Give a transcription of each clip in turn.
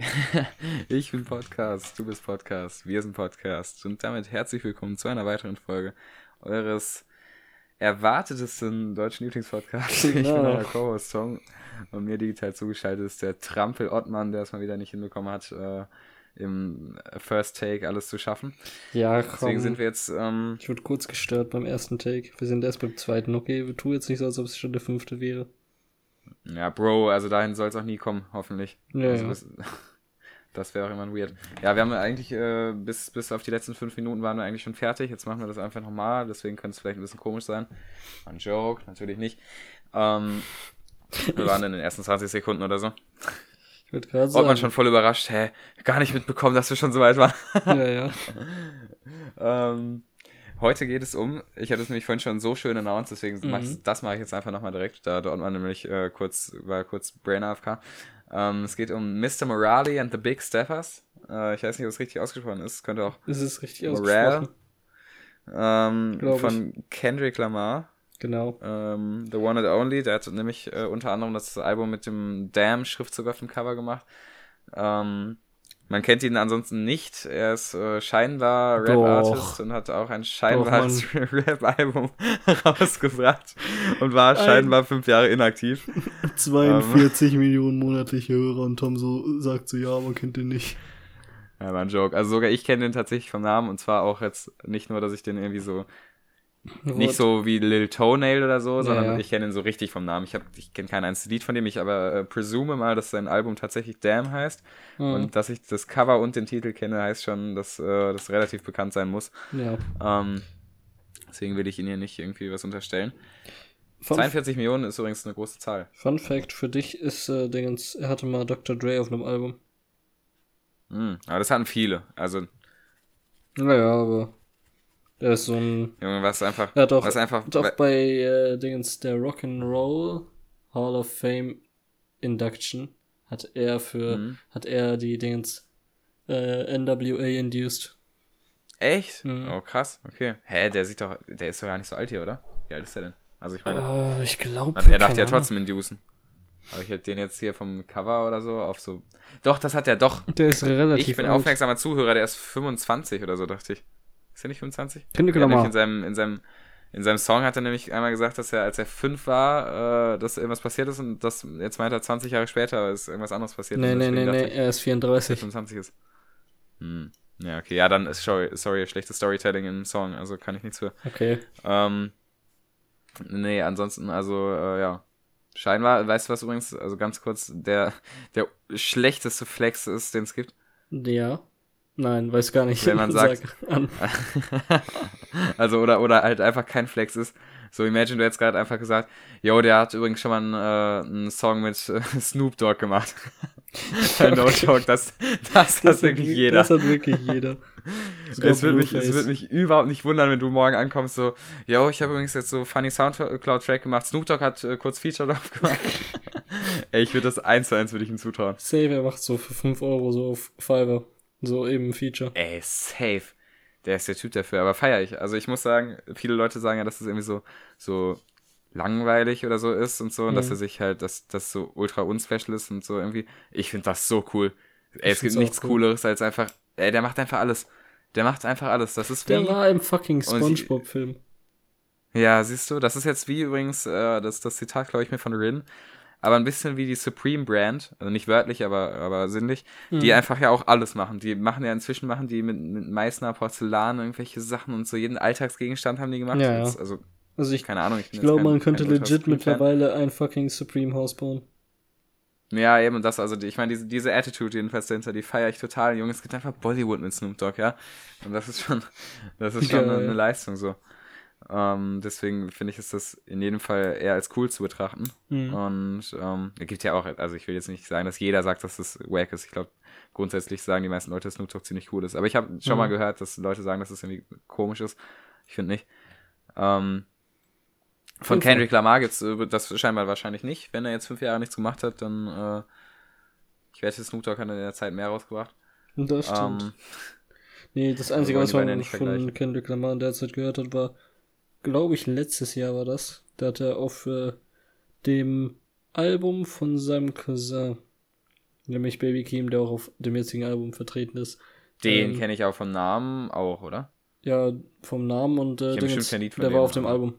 ich bin Podcast, du bist Podcast, wir sind Podcast und damit herzlich willkommen zu einer weiteren Folge eures erwartetesten deutschen Lieblingspodcasts. Genau. Ich bin euer Co-Host Tom und mir digital zugeschaltet ist der Trampel Ottmann, der es mal wieder nicht hinbekommen hat, äh, im First Take alles zu schaffen. Ja, komm. Deswegen sind wir jetzt. Ähm, ich wurde kurz gestört beim ersten Take. Wir sind erst beim zweiten. Okay, tu jetzt nicht so, als ob es schon der fünfte wäre. Ja, Bro, also dahin soll es auch nie kommen, hoffentlich. Ja, also, ja. Das, wäre auch immer weird. Ja, wir haben eigentlich, äh, bis, bis auf die letzten fünf Minuten waren wir eigentlich schon fertig. Jetzt machen wir das einfach nochmal, deswegen könnte es vielleicht ein bisschen komisch sein. Ein Joke, natürlich nicht. Ähm, wir waren in den ersten 20 Sekunden oder so. Ich würde gerade sagen. Ob man schon voll überrascht, hä, gar nicht mitbekommen, dass wir schon so weit waren. Ja, ja. ähm, heute geht es um, ich hatte es nämlich vorhin schon so schön announced, deswegen Mhm. mach ich, das mache ich jetzt einfach nochmal direkt. Da dort man nämlich äh, kurz, war kurz Brain AFK. Ähm, es geht um Mr. Morale and the Big Steppers. Äh, ich weiß nicht, ob es richtig ausgesprochen ist. Könnte auch Es ist richtig Morale. ausgesprochen. ähm, ich. von Kendrick Lamar. Genau. Ähm, The One and Only, der hat nämlich äh, unter anderem das Album mit dem Damn-Schriftzug auf dem Cover gemacht. Ähm, man kennt ihn ansonsten nicht. Er ist äh, scheinbar. Rap-Artist und hat auch ein scheinbares. Rap-Album rausgebracht und war Ein- scheinbar fünf Jahre inaktiv. 42 Millionen monatliche Hörer und Tom so sagt so, ja, man kennt den nicht. Ja, war ein Joke. Also sogar ich kenne den tatsächlich vom Namen und zwar auch jetzt nicht nur, dass ich den irgendwie so nicht so wie Lil Toenail oder so, sondern ja. ich kenne ihn so richtig vom Namen. Ich, hab- ich kenne kein einziges Lied von dem, ich aber äh, presume mal, dass sein Album tatsächlich Damn heißt. Mhm. Und dass ich das Cover und den Titel kenne, heißt schon, dass äh, das relativ bekannt sein muss. Ja. Ähm, deswegen will ich ihn hier nicht irgendwie was unterstellen. Fun, 42 Millionen ist übrigens eine große Zahl. Fun Fact für dich ist, äh, Dingens, er hatte mal Dr. Dre auf einem Album. Hm, aber das hatten viele. Also, Naja, aber er ist so ein Junge, was einfach, hat auch, was einfach, auch bei äh, Dingens der Rock'n'Roll Hall of Fame Induction hat er für Mhm. hat er die Dingens äh, NWA induced. echt? Mhm. Oh, krass, okay. Hä, der sieht doch, der ist doch gar nicht so alt hier, oder? Wie alt ist der denn? Also, ich meine, Äh, ich glaube. Also er darf ja trotzdem inducen. Aber ich hätte den jetzt hier vom Cover oder so auf so. Doch, das hat er doch. Der ist relativ Ich bin alt. aufmerksamer Zuhörer, der ist 25 oder so, dachte ich. Ist er nicht 25? Kendrick Er hat nämlich Lamar. in seinem, in seinem, in seinem Song hat er nämlich einmal gesagt, dass er, als er fünf war, äh, dass irgendwas passiert ist und das, jetzt meint er 20 Jahre später ist irgendwas anderes passiert. Nee, nee, nee, nee, ich, er ist dass er 34. 25 ist. Hm. Ja, okay. Ja, dann ist, sorry, sorry, schlechtes Storytelling im Song, also kann ich nichts für. Okay. Ähm, nee, ansonsten, also, äh, ja. Scheinbar, weißt du was übrigens, also ganz kurz, der, der schlechteste Flex ist, den es gibt. Ja. Nein, weiß gar nicht. Wenn man sagt- also, oder, oder halt einfach kein Flex ist. So, imagine, du hättest gerade einfach gesagt, yo, der hat übrigens schon mal einen, äh, einen Song mit äh, Snoop Dogg gemacht. no joke, das, das, hat wirklich jeder. Das hat wirklich jeder. Es würde, mich, es würde mich überhaupt nicht wundern, wenn du morgen ankommst, so, yo, ich habe übrigens jetzt so funny Soundcloud-Track gemacht, Snoop Dogg hat äh, kurz Feature drauf gemacht. Ey, ich würde das eins zu eins würde ich ihm zutrauen. Save, er macht so für 5 Euro so auf Fiverr. So eben ein Feature. Ey, safe. Der ist der Typ dafür, aber feier ich. Also ich muss sagen, viele Leute sagen ja, dass es irgendwie so, so langweilig oder so ist und so, und dass Mhm. er sich halt, dass das so ultra unspecial ist und so irgendwie. Ich finde das so cool. Ey, es gibt nichts cool. Cooleres als einfach, ey, der macht einfach alles. Der macht einfach alles. Das ist wie. Der war im fucking Spongebob-Film. Ja, siehst du, das ist jetzt wie übrigens, äh, das, das Zitat, glaube ich, mir von Rin, aber ein bisschen wie die Supreme Brand, also nicht wörtlich, aber, aber sinnlich, Mhm. die einfach ja auch alles machen. Die machen ja inzwischen, machen die mit, mit Meißner Porzellan irgendwelche Sachen und so, jeden Alltagsgegenstand haben die gemacht. Ja, ja. Jetzt, also, Also ich, keine Ahnung. Ich, ich glaube, kein- man könnte legit mittlerweile ein fucking Supreme Haus bauen. Ja, eben das, also die, ich meine, diese, diese Attitude jedenfalls dahinter, die feiere ich total. Junge, es gibt einfach Bollywood mit Snoop Dogg, ja. Und das ist schon, das ist schon Geil. eine, eine Leistung so. Ähm, deswegen finde ich, ist das in jedem Fall eher als cool zu betrachten. Mhm. Und ähm, es gibt ja auch, also ich will jetzt nicht sagen, dass jeder sagt, dass das wack ist. Ich glaube, grundsätzlich sagen die meisten Leute, dass Snoop Dogg ziemlich cool ist. Aber ich habe schon Mhm. mal gehört, dass Leute sagen, dass das irgendwie komisch ist. Ich finde nicht. Ähm, von Fall. Kendrick Lamar gibt's äh, das scheinbar wahrscheinlich nicht. Wenn er jetzt fünf Jahre nichts gemacht hat, dann äh, ich wette, Snoop Dogg hat in der Zeit mehr rausgebracht. Das stimmt. Ähm, nee, das Einzige, wollen was man nicht von. Kendrick Lamar in der Zeit gehört hat, war, glaube ich, letztes Jahr war das. Da hat er auf äh, dem Album von seinem Cousin Nämlich Baby Keem, der auch auf dem jetzigen Album vertreten ist. Den ähm, kenne ich auch vom Namen auch, oder? Ja, vom Namen und äh, Dingens, der war auf dem Album.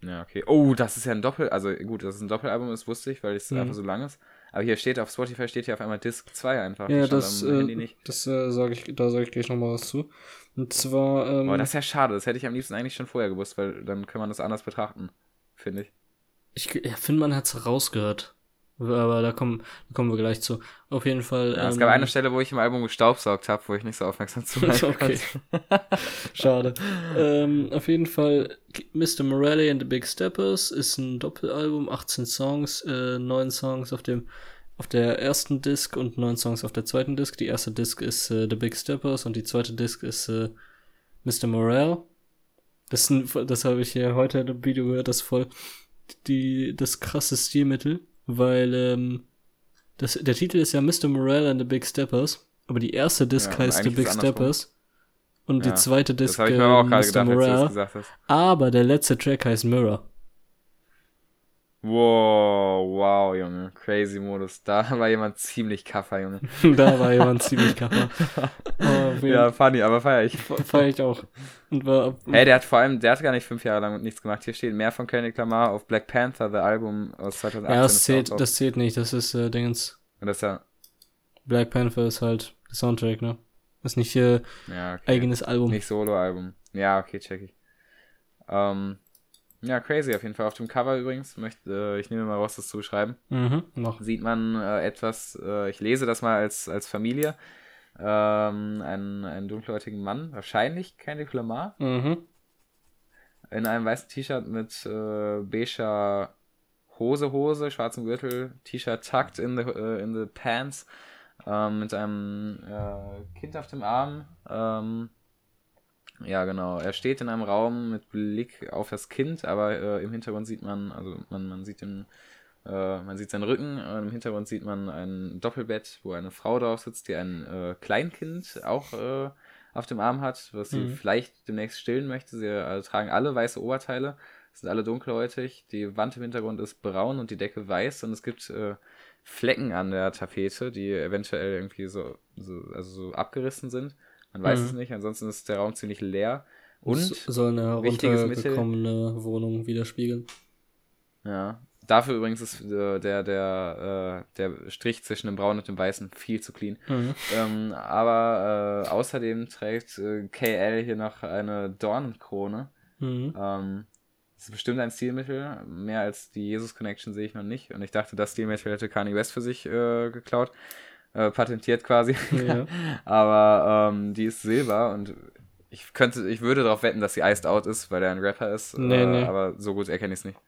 Ja, okay. Oh, das ist ja ein Doppel, also gut, dass es ein Doppelalbum ist, wusste ich, weil es mhm. einfach so lang ist. Aber hier steht auf Spotify steht hier auf einmal Disc 2 einfach. Ja, das, äh, das äh, sage ich, da sage ich gleich nochmal was zu. Und zwar. Ähm, Aber das ist ja schade, das hätte ich am liebsten eigentlich schon vorher gewusst, weil dann kann man das anders betrachten, finde ich. Ich ja, finde, man hat es rausgehört. Aber da kommen, da kommen wir gleich zu. Auf jeden Fall. Ja, es gab ähm, eine Stelle, wo ich im Album gestaubsaugt habe, wo ich nicht so aufmerksam zuhören Okay. Schade. ähm, auf jeden Fall, Mr. Morelli and the Big Steppers ist ein Doppelalbum, 18 Songs, äh, 9 Songs auf dem auf der ersten Disc und 9 Songs auf der zweiten Disc. Die erste Disc ist äh, The Big Steppers und die zweite Disc ist äh, Mr. Morale. Das, das habe ich hier heute in einem Video gehört, das voll die, das krasse Stilmittel weil ähm, das, der Titel ist ja Mr. Morale and the Big Steppers, aber die erste Disc ja, heißt The Big Steppers und ja, die zweite Disc äh, Mr. Gedacht, Morale. Aber der letzte Track heißt Mirror. Wow, wow, Junge. Crazy Modus. Da war jemand ziemlich kaffer, Junge. da war jemand ziemlich kaffer. Oh, ja, funny, aber feier ich. Feier ich auch. Und war, hey, der hat vor allem, der hat gar nicht fünf Jahre lang nichts gemacht. Hier steht mehr von Kendrick Lamar auf Black Panther, The Album aus 2018. Ja, das zählt, das zählt nicht. Das ist, äh, Dingens. Und das ja. Black Panther ist halt der Soundtrack, ne? Ist nicht ihr ja, okay. eigenes Album. Nicht Solo-Album. Ja, okay, check ich. Ähm, ja, crazy auf jeden Fall. Auf dem Cover übrigens, möchte, äh, ich nehme mal raus, das zu beschreiben. Mhm, noch. Sieht man äh, etwas, äh, ich lese das mal als, als Familie, ähm, einen, einen dunkelhäutigen Mann, wahrscheinlich Kendrick Lamar, mhm. in einem weißen T-Shirt mit äh, beiger Hose, Hose, schwarzem Gürtel, T-Shirt tucked in the, uh, in the pants, ähm, mit einem äh, Kind auf dem Arm, ähm, ja, genau. Er steht in einem Raum mit Blick auf das Kind, aber äh, im Hintergrund sieht man, also man, man sieht den, äh, man sieht seinen Rücken, äh, im Hintergrund sieht man ein Doppelbett, wo eine Frau drauf sitzt, die ein äh, Kleinkind auch äh, auf dem Arm hat, was sie mhm. vielleicht demnächst stillen möchte. Sie also, tragen alle weiße Oberteile, sind alle dunkelhäutig, die Wand im Hintergrund ist braun und die Decke weiß und es gibt äh, Flecken an der Tapete, die eventuell irgendwie so, so, also so abgerissen sind. Man weiß mhm. es nicht, ansonsten ist der Raum ziemlich leer. Und soll eine heruntergekommene Wohnung widerspiegeln. Ja. Dafür übrigens ist äh, der, der, äh, der Strich zwischen dem Braun und dem Weißen viel zu clean. Mhm. Ähm, aber äh, außerdem trägt äh, KL hier noch eine Dornenkrone. Mhm. Ähm, das ist bestimmt ein Stilmittel. Mehr als die Jesus Connection sehe ich noch nicht. Und ich dachte, das Stilmittel hätte Kanye West für sich äh, geklaut äh, patentiert quasi. Ja. Aber ähm, die ist Silber und ich könnte, ich würde darauf wetten, dass sie Iced Out ist, weil er ein Rapper ist. Nee, äh, nee. Aber so gut erkenne ich es nicht.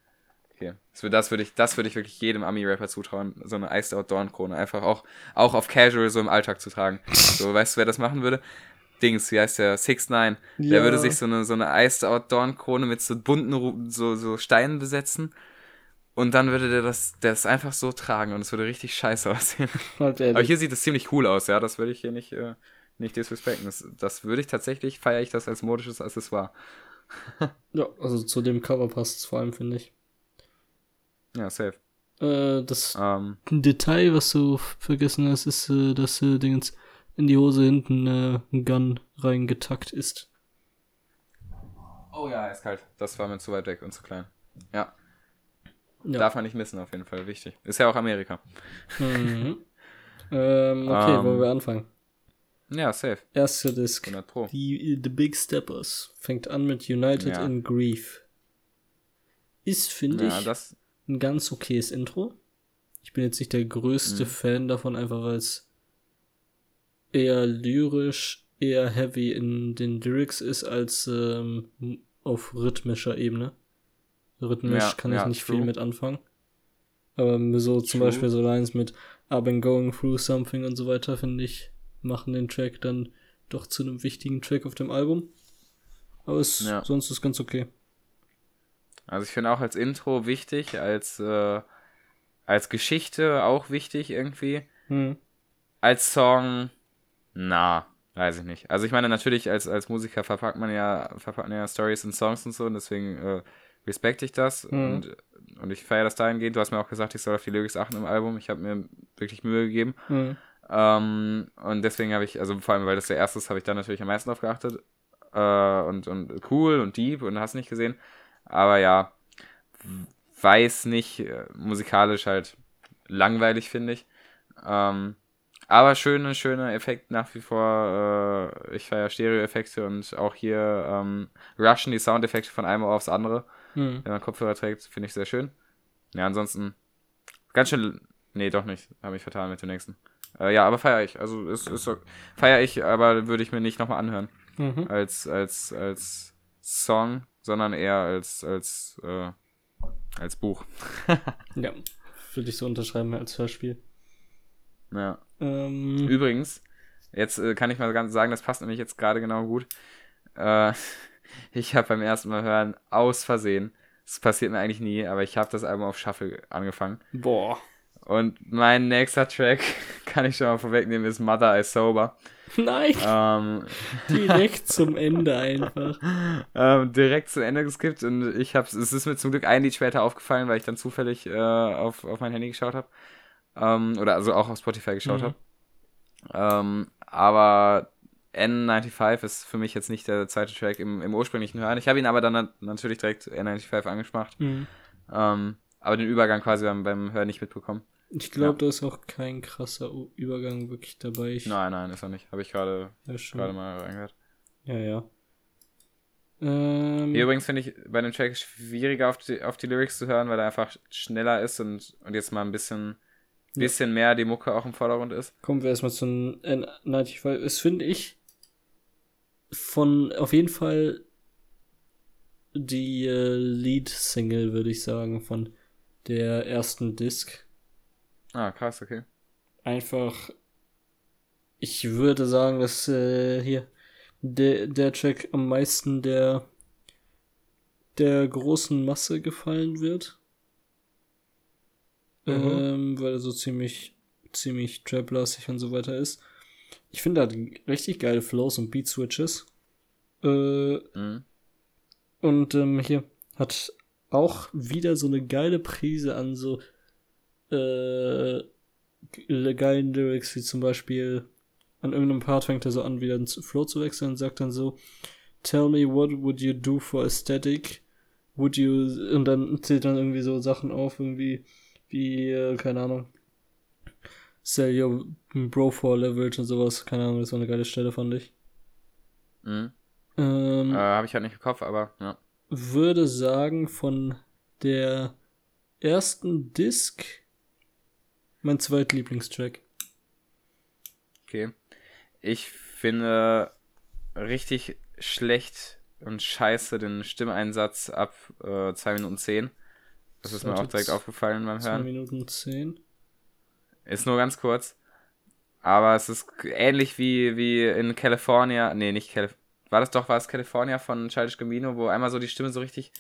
Okay. Das würde ich, das würde ich wirklich jedem Ami-Rapper zutrauen, so eine Iced Out Dornkrone. Einfach auch, auch auf Casual so im Alltag zu tragen. So, weißt du, wer das machen würde? Dings, wie heißt der? 6 9 ja. Der würde sich so eine, so eine Iced Out Dornkrone mit so bunten, so, so Steinen besetzen und dann würde der das, das einfach so tragen und es würde richtig scheiße aussehen. Aber hier sieht es ziemlich cool aus, ja. Das würde ich hier nicht, äh, nicht disrespekten. Das, das würde ich tatsächlich, feiere ich das als modisches Accessoire. ja, also zu dem Cover passt es vor allem, finde ich. Ja, safe. Äh, das um. Ähm. Detail, was du vergessen hast, ist, äh, dass äh, Dingens in die Hose hinten äh, ein Gun reingetackt ist. Oh ja, ist kalt. Das war mir zu weit weg und zu klein. Ja. Ja. Darf man nicht missen, auf jeden Fall. Wichtig. Ist ja auch Amerika. Mhm. ähm, okay, um, wollen wir anfangen? Ja, safe. Erste Disc. Die, The Big Steppers. Fängt an mit United ja. in Grief. Ist, finde ja, ich, das... ein ganz okayes Intro. Ich bin jetzt nicht der größte mhm. Fan davon, einfach weil es eher lyrisch, eher heavy in den Lyrics ist, als ähm, auf rhythmischer Ebene. Rhythmisch ja, kann ich ja, nicht true. viel mit anfangen. Aber so zum true. Beispiel so Lines mit I've been going through something und so weiter, finde ich, machen den Track dann doch zu einem wichtigen Track auf dem Album. Aber es, ja. sonst ist ganz okay. Also ich finde auch als Intro wichtig, als, äh, als Geschichte auch wichtig irgendwie. Hm. Als Song, na, weiß ich nicht. Also ich meine, natürlich als, als Musiker verpackt man ja, verpackt man ja Stories in Songs und so und deswegen äh, respekte ich das. Mhm. Und und ich feiere das dahingehend. Du hast mir auch gesagt, ich soll auf die Lyrics achten im Album. Ich habe mir wirklich Mühe gegeben. Mhm. Ähm, und deswegen habe ich, also vor allem, weil das der erste ist, habe ich da natürlich am meisten drauf geachtet. Äh, und, und cool und deep und hast nicht gesehen. Aber ja, weiß nicht, äh, musikalisch halt langweilig, finde ich. Ähm, aber schöne, schöne Effekt nach wie vor. Äh, ich feiere Stereo-Effekte und auch hier ähm, rushen die Soundeffekte von einem Ohr aufs andere. Mhm. Wenn man Kopfhörer trägt, finde ich sehr schön. Ja, ansonsten ganz schön. Nee, doch nicht. Habe ich vertan mit dem nächsten. Äh, ja, aber feiere ich. Also ist, ist feiere ich, aber würde ich mir nicht nochmal anhören. Mhm. Als, als, als Song, sondern eher als, als, äh, als Buch. ja, würde ich so unterschreiben als Hörspiel. Ja. Ähm. Übrigens, jetzt äh, kann ich mal ganz sagen, das passt nämlich jetzt gerade genau gut. Äh, ich habe beim ersten Mal hören aus Versehen, das passiert mir eigentlich nie, aber ich habe das Album auf Shuffle angefangen. Boah. Und mein nächster Track, kann ich schon mal vorwegnehmen, ist Mother I Sober. Nein. Ähm, direkt zum Ende einfach. Ähm, direkt zum Ende geskippt und ich hab's, es ist mir zum Glück ein Lied später aufgefallen, weil ich dann zufällig äh, auf, auf mein Handy geschaut habe. Ähm, oder also auch auf Spotify geschaut mhm. habe. Ähm, aber N95 ist für mich jetzt nicht der zweite Track im, im ursprünglichen Hören. Ich habe ihn aber dann natürlich direkt N95 angemacht. Mhm. Ähm, aber den Übergang quasi beim, beim Hören nicht mitbekommen. Ich glaube, ja. da ist auch kein krasser Übergang wirklich dabei. Ich nein, nein, ist er nicht. Habe ich gerade ja, mal reingehört. Ja, ja. Ähm, Hier übrigens finde ich bei dem Track schwieriger auf die, auf die Lyrics zu hören, weil er einfach schneller ist und, und jetzt mal ein bisschen, bisschen ja. mehr die Mucke auch im Vordergrund ist. Kommen wir erstmal zu N95. Es finde ich von auf jeden Fall die äh, Lead-Single, würde ich sagen, von der ersten Disc. Ah, krass, okay. Einfach, ich würde sagen, dass äh, hier der, der Track am meisten der, der großen Masse gefallen wird. Mhm. Ähm, weil er so ziemlich, ziemlich trap-lastig und so weiter ist. Ich finde, er hat richtig geile Flows und Beat-Switches. Äh, mhm. Und ähm, hier hat auch wieder so eine geile Prise an so äh, geilen Lyrics, wie zum Beispiel an irgendeinem Part fängt er so an, wieder ins Flow zu wechseln und sagt dann so, Tell me what would you do for aesthetic? Would you, und dann zählt dann irgendwie so Sachen auf, irgendwie, wie, äh, keine Ahnung, sell your bro for leverage und sowas, keine Ahnung, das war eine geile Stelle, fand ich. Mhm. Ähm, äh, Habe ich halt nicht im Kopf, aber ja. Würde sagen, von der ersten Disc mein zweitlieblingstrack. Okay. Ich finde richtig schlecht und scheiße den Stimmeinsatz ab äh, 2 Minuten 10. Das ist mir auch direkt aufgefallen beim Hören. 2 Minuten 10. Ist nur ganz kurz. Aber es ist ähnlich wie, wie in California. Nee, nicht California. War das doch, war es California von Childish Gambino, wo einmal so die Stimme so richtig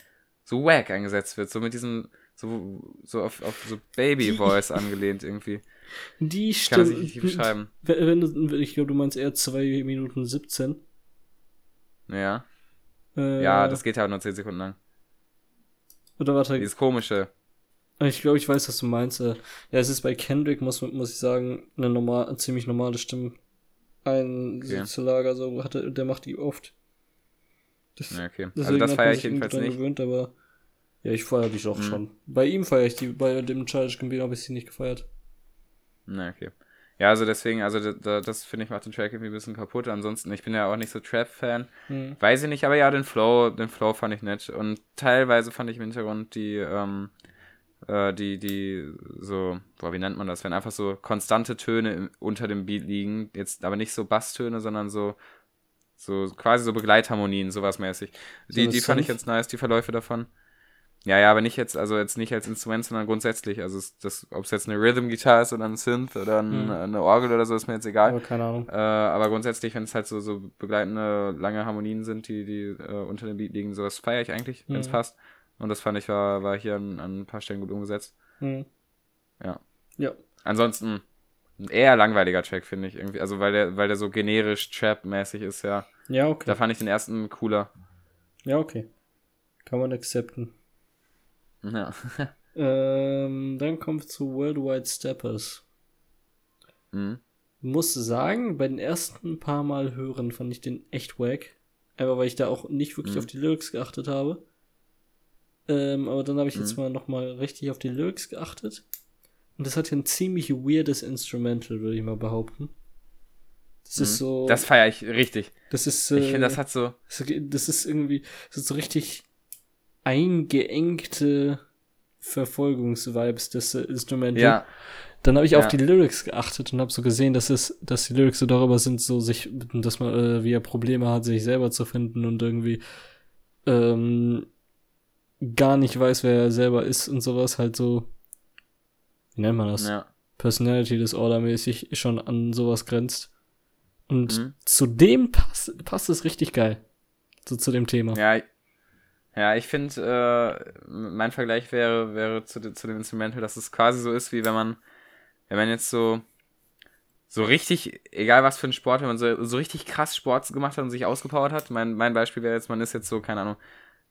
so wack eingesetzt wird. So mit diesem so, so auf, auf so Baby-Voice angelehnt irgendwie. Die Stimme. Kann das nicht beschreiben. Wenn, wenn, ich glaube, du meinst eher 2 Minuten 17. Ja. Äh, ja, das geht ja nur 10 Sekunden lang. Oder warte. Dieses komische. Ich glaube, ich weiß, was du meinst. Äh. Ja, es ist bei Kendrick, muss, muss ich sagen, eine, normal, eine ziemlich normale Stimme. Ein okay. Lager, so hatte, der macht die oft. Das, ja, okay. Also das feiere ich jedenfalls nicht. Gewöhnt, aber ja, ich feiere die auch mhm. schon. Bei ihm feiere ich die, bei dem Childish Gambino habe ich sie nicht gefeiert. Na, okay. Ja, also deswegen, also das, das finde ich macht den Track irgendwie ein bisschen kaputt. Ansonsten, ich bin ja auch nicht so Trap-Fan. Mhm. Weiß ich nicht, aber ja, den Flow, den Flow fand ich nett. Und teilweise fand ich im Hintergrund die, ähm, äh, die, die, so, boah, wie nennt man das? Wenn einfach so konstante Töne unter dem Beat liegen. Jetzt aber nicht so Basstöne, sondern so, so quasi so Begleitharmonien, sowas mäßig. Die, so die fand ich jetzt nice, die Verläufe davon. Ja, ja, aber nicht jetzt, also jetzt nicht als Instrument, sondern grundsätzlich. Also das, ob es jetzt eine Rhythm-Gitarre ist oder ein Synth oder ein, mhm. eine Orgel oder so, ist mir jetzt egal. Aber keine Ahnung. Äh, aber grundsätzlich, wenn es halt so, so begleitende lange Harmonien sind, die, die äh, unter dem Beat liegen, sowas feiere ich eigentlich, wenn es mhm. passt. Und das fand ich war, war hier an, an ein paar Stellen gut umgesetzt. Mhm. Ja. Ja. Ansonsten ein eher langweiliger Track, finde ich irgendwie. Also weil der, weil der so generisch Trap-mäßig ist, ja. Ja, okay. Da fand ich den ersten cooler. Ja, okay. Kann man akzeptieren. Ja. Ähm, dann kommt zu Worldwide Steppers. Mhm. Muss sagen, bei den ersten paar Mal hören fand ich den echt wack. Einfach weil ich da auch nicht wirklich mhm. auf die Lyrics geachtet habe. Ähm, aber dann habe ich mhm. jetzt mal nochmal richtig auf die Lyrics geachtet. Und das hat ja ein ziemlich weirdes Instrumental, würde ich mal behaupten. Das mhm. ist so. Das feiere ich richtig. Das ist. Äh, ich finde, das hat so. Das ist irgendwie. Das ist so richtig eingeengte Verfolgungsvibes des äh, Instrumentals. Ja. Dann habe ich ja. auf die Lyrics geachtet und habe so gesehen, dass es, dass die Lyrics so darüber sind, so sich, dass man, äh, wie er Probleme hat, sich selber zu finden und irgendwie ähm, gar nicht weiß, wer er selber ist und sowas, halt so, wie nennt man das? Ja. Personality Disorder mäßig schon an sowas grenzt. Und mhm. zu dem passt, passt es richtig geil. So zu dem Thema. Ja, ja, ich finde, äh, mein Vergleich wäre, wäre zu, zu dem Instrumental, dass es quasi so ist, wie wenn man, wenn man jetzt so, so richtig, egal was für ein Sport, wenn man so, so richtig krass Sport gemacht hat und sich ausgepowert hat. Mein, mein Beispiel wäre jetzt, man ist jetzt so, keine Ahnung,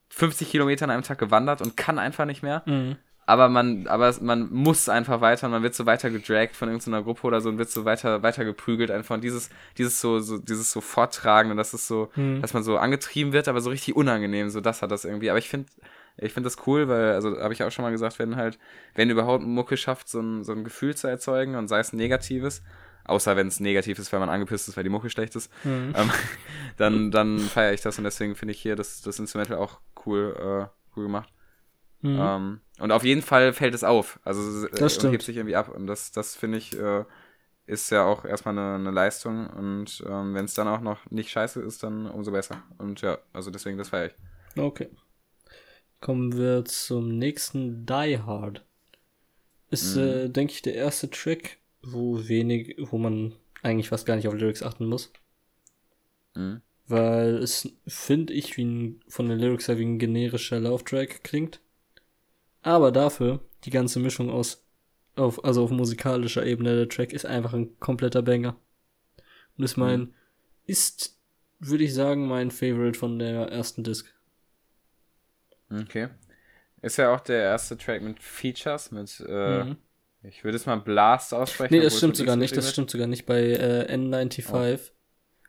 50 Kilometer an einem Tag gewandert und kann einfach nicht mehr. Mhm aber man, aber man muss einfach weiter man wird so weiter gedragt von irgendeiner Gruppe oder so und wird so weiter, weiter geprügelt einfach. Und dieses, dieses so, so, dieses so Vortragen und das ist so, hm. dass man so angetrieben wird, aber so richtig unangenehm, so das hat das irgendwie. Aber ich finde, ich finde das cool, weil, also habe ich auch schon mal gesagt, wenn halt, wenn überhaupt Mucke schafft, so ein, so ein Gefühl zu erzeugen und sei es ein negatives, außer wenn es negativ ist, weil man angepisst ist, weil die Mucke schlecht ist, mhm. ähm, dann, dann feiere ich das und deswegen finde ich hier das, das Instrumental auch cool, äh, cool gemacht. Mhm. Ähm, und auf jeden Fall fällt es auf. Also es hebt sich irgendwie ab. Und das, das finde ich, äh, ist ja auch erstmal eine, eine Leistung. Und ähm, wenn es dann auch noch nicht scheiße ist, dann umso besser. Und ja, also deswegen, das feiere ich. Okay. Kommen wir zum nächsten Die Hard. Ist, mhm. äh, denke ich, der erste Track, wo wenig, wo man eigentlich fast gar nicht auf Lyrics achten muss. Mhm. Weil es, finde ich, wie ein, von den Lyrics her wie ein generischer Lauftrack klingt. Aber dafür, die ganze Mischung aus, auf, also auf musikalischer Ebene, der Track ist einfach ein kompletter Banger. Und ist mein, mhm. ist, würde ich sagen, mein Favorite von der ersten Disc. Okay. Ist ja auch der erste Track mit Features, mit, äh, mhm. Ich würde es mal Blast aussprechen. Nee, das stimmt sogar nicht, das stimmt sogar nicht. Bei äh, N95 oh.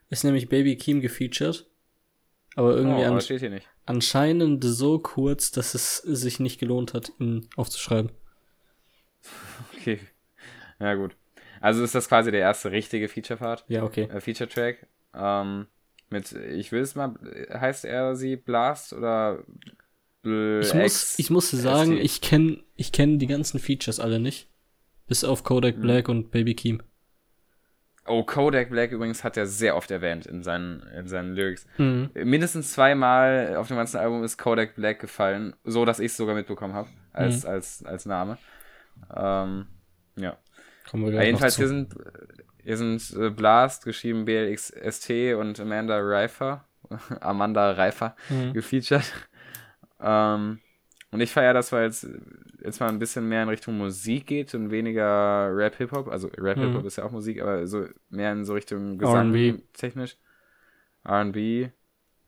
ist nämlich Baby Keem gefeatured. Aber irgendwie oh, an, anscheinend so kurz, dass es sich nicht gelohnt hat, ihn aufzuschreiben. Okay. Ja, gut. Also ist das quasi der erste richtige Feature-Part. Ja, okay. Äh, Feature-Track. Ähm, mit, ich will es mal, heißt er sie Blast oder Bl ich, muss, ich muss sagen, ich kenne ich kenn die ganzen Features alle nicht. Bis auf Kodak mhm. Black und Baby Keem. Oh, Kodak Black übrigens hat er sehr oft erwähnt in seinen, in seinen Lyrics. Mhm. Mindestens zweimal auf dem ganzen Album ist Kodak Black gefallen, so dass ich es sogar mitbekommen habe, als, mhm. als, als Name. Ähm, ja. Kommen wir jedenfalls, hier sind, hier sind äh, Blast, geschrieben BLXST und Amanda Reifer, Amanda Reifer, mhm. gefeatured. Ähm, und ich feiere das, weil es jetzt mal ein bisschen mehr in Richtung Musik geht und weniger Rap-Hip-Hop. Also Rap-Hip-Hop mhm. ist ja auch Musik, aber so mehr in so Richtung Gesang technisch. RB,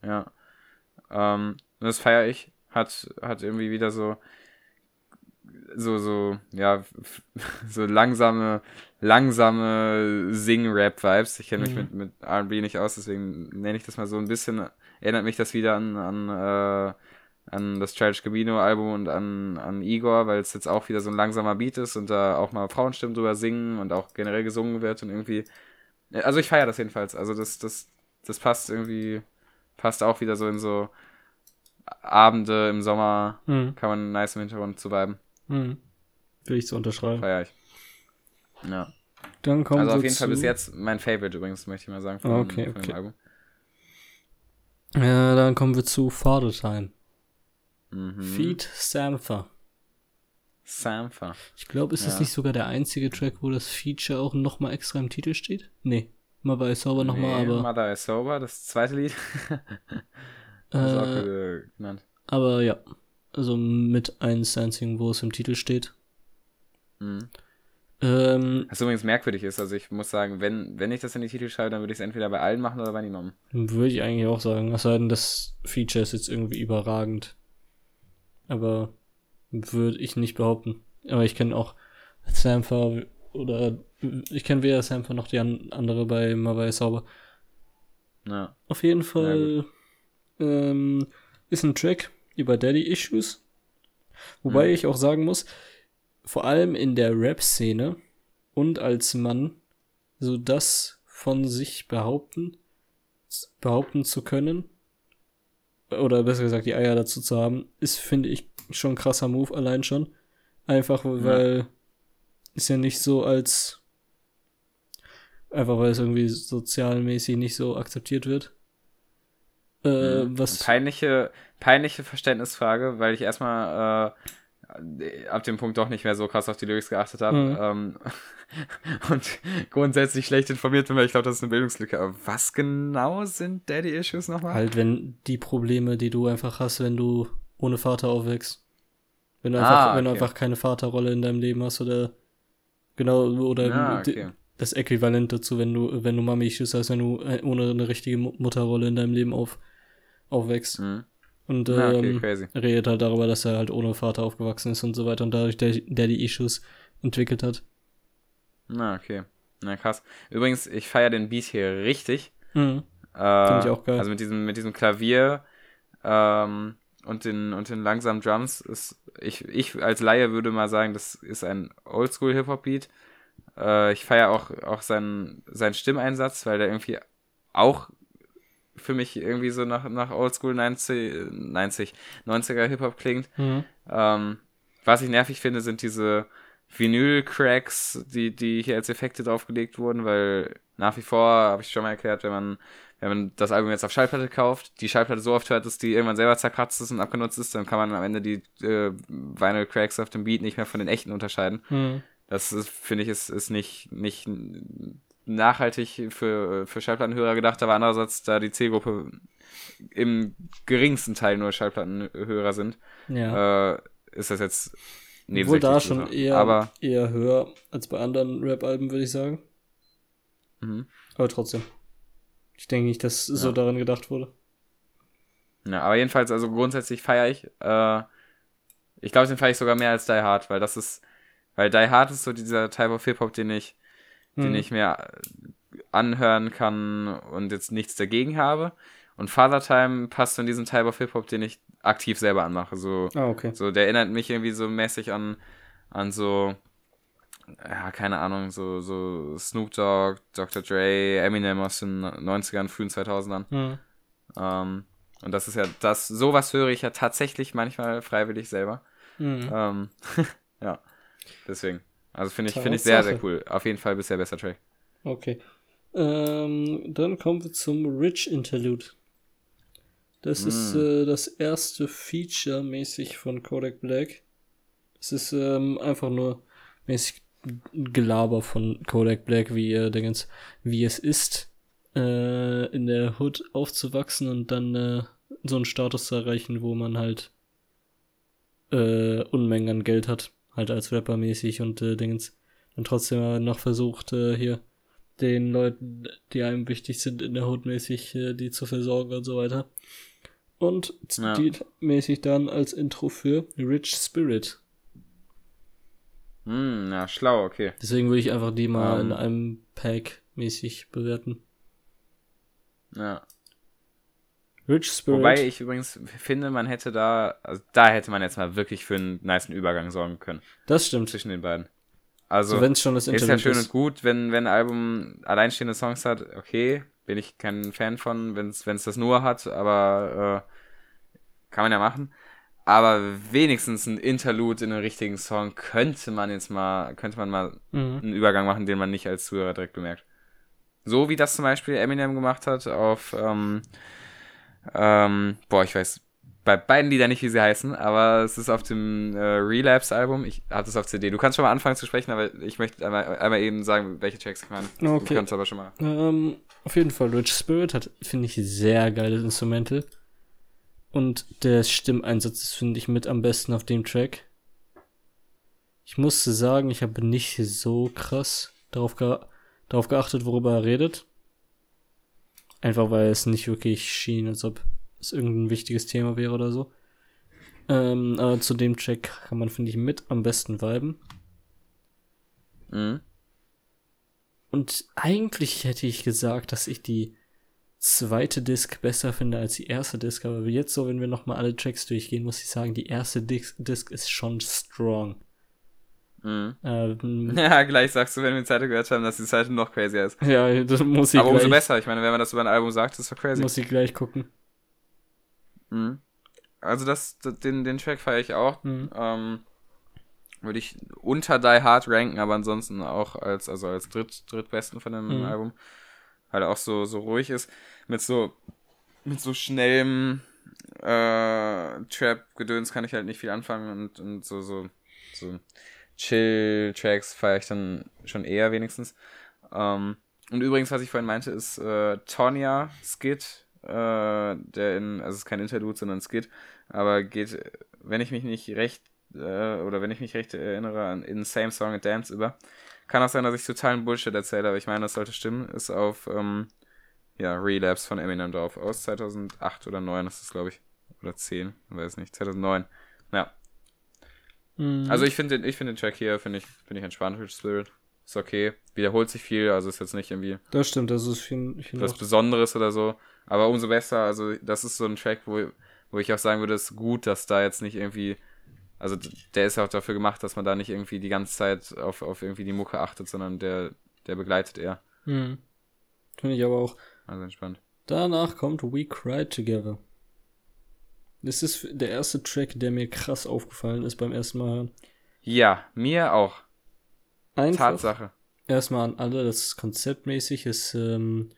ja. Ähm, und das feiere ich. Hat, hat irgendwie wieder so, so, so, ja, so langsame, langsame Sing-Rap-Vibes. Ich kenne mich mhm. mit, mit RB nicht aus, deswegen nenne ich das mal so ein bisschen. Erinnert mich das wieder an, an äh, an das Childish Gambino Album und an, an Igor, weil es jetzt auch wieder so ein langsamer Beat ist und da auch mal Frauenstimmen drüber singen und auch generell gesungen wird und irgendwie, also ich feiere das jedenfalls, also das, das, das passt irgendwie, passt auch wieder so in so Abende im Sommer, mhm. kann man nice im Hintergrund zu viben. Mhm. Will ich so unterschreiben. Feier ich. Ja. Dann kommt Also auf jeden Fall bis jetzt mein Favorite übrigens, möchte ich mal sagen, von, okay, von okay. dem Album. Ja, dann kommen wir zu Father Time. Mhm. Feed Sampha. Sampha. Ich glaube, ist ja. das nicht sogar der einzige Track, wo das Feature auch nochmal extra im Titel steht? Nee. Mother is Sober nochmal, nee, aber. Mother is Sober, das zweite Lied. das auch äh, genannt. Aber ja. Also mit eins einzigen, wo es im Titel steht. Mhm. Ähm, Was übrigens merkwürdig ist, also ich muss sagen, wenn, wenn ich das in die Titel schreibe, dann würde ich es entweder bei allen machen oder bei niemandem. Würde ich eigentlich auch sagen. Es sei denn, das Feature ist jetzt irgendwie überragend. Aber Würde ich nicht behaupten. Aber ich kenne auch Sampher oder ich kenne weder Sampher noch die andere bei Mawai Sauber. Ja. Auf jeden Fall ja, ähm, ist ein Track über Daddy Issues. Wobei mhm. ich auch sagen muss, vor allem in der Rap-Szene und als Mann, so das von sich behaupten, behaupten zu können, oder besser gesagt die Eier dazu zu haben, ist, finde ich, schon ein krasser Move allein schon. Einfach weil ja. ist ja nicht so als einfach weil es irgendwie sozialmäßig nicht so akzeptiert wird. Äh, mhm. was peinliche, peinliche Verständnisfrage, weil ich erstmal äh, ab dem Punkt doch nicht mehr so krass auf die Lyrics geachtet habe. Mhm. Ähm, und grundsätzlich schlecht informiert bin, weil ich glaube, das ist eine Bildungslücke. Aber was genau sind Daddy-Issues nochmal? Halt, wenn die Probleme, die du einfach hast, wenn du ohne Vater aufwächst. Wenn du einfach, ah, okay. wenn du einfach keine Vaterrolle in deinem Leben hast oder genau, oder ah, okay. das Äquivalent dazu, wenn du, wenn du Mami-Issues hast, wenn du äh, ohne eine richtige Mutterrolle in deinem Leben auf, aufwächst. Mhm. Und ähm, ja, okay, redet halt darüber, dass er halt ohne Vater aufgewachsen ist und so weiter und dadurch der, der die Issues entwickelt hat. Na, okay. Na, krass. Übrigens, ich feiere den Beat hier richtig. Mhm. Äh, Finde ich auch geil. Also mit diesem, mit diesem Klavier ähm, und, den, und den langsamen Drums ist, ich, ich als Laie würde mal sagen, das ist ein Oldschool-Hip-Hop-Beat. Äh, ich feiere auch, auch seinen, seinen Stimmeinsatz, weil der irgendwie auch für mich irgendwie so nach, nach Oldschool 90, 90 90er Hip-Hop klingt. Mhm. Ähm, was ich nervig finde, sind diese Vinyl-Cracks, die, die hier als Effekte draufgelegt wurden, weil nach wie vor, habe ich schon mal erklärt, wenn man, wenn man das Album jetzt auf Schallplatte kauft, die Schallplatte so oft hört, dass die irgendwann selber zerkratzt ist und abgenutzt ist, dann kann man am Ende die äh, Vinyl-Cracks auf dem Beat nicht mehr von den echten unterscheiden. Mhm. Das finde ich, ist, ist nicht, nicht nachhaltig für, für Schallplattenhörer gedacht, aber andererseits, da die Zielgruppe im geringsten Teil nur Schallplattenhörer sind, ja. äh, ist das jetzt obwohl da schon eher, aber, eher höher als bei anderen Rap-Alben, würde ich sagen. Mhm. Aber trotzdem. Ich denke nicht, dass ja. so daran gedacht wurde. Ja, aber jedenfalls, also grundsätzlich feiere ich. Äh, ich glaube, den feiere ich sogar mehr als Die Hard, weil das ist, weil Die Hard ist so dieser Type of Hip-Hop, den ich, mhm. den ich mir anhören kann und jetzt nichts dagegen habe. Und Father Time passt zu diesem Type of Hip-Hop, den ich aktiv selber anmache. So, ah, okay. so, der erinnert mich irgendwie so mäßig an, an so, ja, keine Ahnung, so, so Snoop Dogg, Dr. Dre, Eminem aus den 90ern, frühen 2000ern. Mhm. Ähm, und das ist ja, das, sowas höre ich ja tatsächlich manchmal freiwillig selber. Mhm. Ähm, ja, deswegen. Also finde ich, finde ich sehr, sehr cool. Auf jeden Fall bisher besser Track. Okay. Ähm, dann kommen wir zum Rich Interlude. Das mm. ist äh, das erste Feature mäßig von Kodak Black. Das ist ähm, einfach nur mäßig Gelaber von Kodak Black, wie er Dingens, wie es ist, äh, in der Hood aufzuwachsen und dann äh, so einen Status zu erreichen, wo man halt äh, Unmengen an Geld hat, halt als Rapper mäßig und äh, Dingens. Und trotzdem noch versucht, äh, hier den Leuten, die einem wichtig sind, in der Hood mäßig, äh, die zu versorgen und so weiter und ja. mäßig dann als Intro für Rich Spirit. Hm, na, schlau, okay. Deswegen würde ich einfach die mal um. in ähm. einem Pack mäßig bewerten. Ja. Rich Spirit. Wobei ich übrigens finde, man hätte da, also da hätte man jetzt mal wirklich für einen niceen Übergang sorgen können. Das stimmt. Zwischen den beiden. Also, so, wenn's schon das ist ja schön ist. und gut, wenn, wenn ein Album alleinstehende Songs hat, okay, bin ich kein Fan von, wenn es das nur hat, aber äh, kann man ja machen. Aber wenigstens ein Interlude in einem richtigen Song könnte man jetzt mal, könnte man mal mhm. einen Übergang machen, den man nicht als Zuhörer direkt bemerkt. So wie das zum Beispiel Eminem gemacht hat auf, ähm, ähm, boah, ich weiß bei beiden Liedern nicht, wie sie heißen, aber es ist auf dem äh, Relapse-Album. Ich hatte es auf CD. Du kannst schon mal anfangen zu sprechen, aber ich möchte einmal, einmal eben sagen, welche Tracks ich meine. Okay. Du kannst aber schon mal. Ähm, auf jeden Fall, Rich Spirit hat, finde ich, sehr geiles Instrumental. Und der Stimmeinsatz ist, finde ich, mit am besten auf dem Track. Ich musste sagen, ich habe nicht so krass darauf, ge darauf geachtet, worüber er redet. Einfach weil es nicht wirklich schien, als ob es irgendein wichtiges Thema wäre oder so. Ähm, aber zu dem Track kann man, finde ich, mit am besten viben. Mhm. Und eigentlich hätte ich gesagt, dass ich die zweite Disc besser finde als die erste Disc, aber jetzt so, wenn wir nochmal alle Tracks durchgehen, muss ich sagen, die erste Disc, Disc ist schon strong. Mhm. Ähm, Ja, gleich sagst du, wenn wir die Seite gehört haben, dass die Seite noch crazier ist. ja, das muss ich Aber umso gleich, besser. Ich meine, wenn man das über ein Album sagt, ist doch crazy. muss ich gleich gucken. Mhm. Also das, das, den, den Track feiere ich auch. Mhm. Ähm, würde ich unter Die Hard ranken, aber ansonsten auch als, also als dritt, drittbesten von dem Mhm. Album. Weil er auch so, so ruhig ist. Mit so, mit so schnellem äh, Trap-Gedöns kann ich halt nicht viel anfangen und, und so, so, so Chill-Tracks feiere ich dann schon eher wenigstens. Ähm, und übrigens, was ich vorhin meinte, ist äh, Tonya Skid, äh, der in, also es ist kein Interlude, sondern ein Skid, aber geht, wenn ich mich nicht recht, äh, oder wenn ich mich recht erinnere, in Same Song and Dance über. Kann auch sein, dass ich totalen Bullshit erzähle, aber ich meine, das sollte stimmen. Ist auf, ähm, ja, Relapse von Eminem drauf. Aus 2008 oder 2009 ist das, glaube ich. Oder 10, weiß nicht. 2009. Ja. Mhm. Also ich finde den, ich finde den Track hier, finde ich, finde ich entspannt, Rich Spirit. Ist okay. Wiederholt sich viel, also ist jetzt nicht irgendwie das stimmt, das ist viel, viel was Besonderes oder so. Aber umso besser, also das ist so ein Track, wo, wo ich auch sagen würde, es ist gut, dass da jetzt nicht irgendwie, also der ist ja auch dafür gemacht, dass man da nicht irgendwie die ganze Zeit auf, auf irgendwie die Mucke achtet, sondern der, der begleitet eher. Mhm. Finde ich aber auch. Also entspannt. Danach kommt We Cried Together. Das ist der erste Track, der mir krass aufgefallen ist beim ersten Mal hören. Ja, mir auch. Einfach Tatsache. erstmal an alle, das ist konzeptmäßig, ist ähm,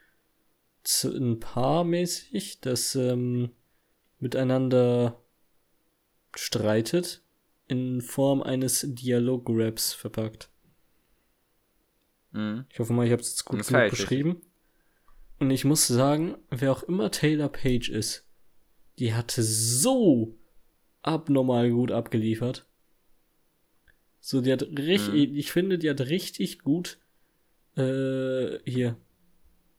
ein Paar mäßig, das ähm, miteinander streitet, in Form eines Dialograps verpackt. Mhm. Ich hoffe mal, ich habe es jetzt gut genug beschrieben. Und ich muss sagen, wer auch immer Taylor Page ist, die hatte so abnormal gut abgeliefert. So, die hat richtig, Mhm. ich finde, die hat richtig gut äh, hier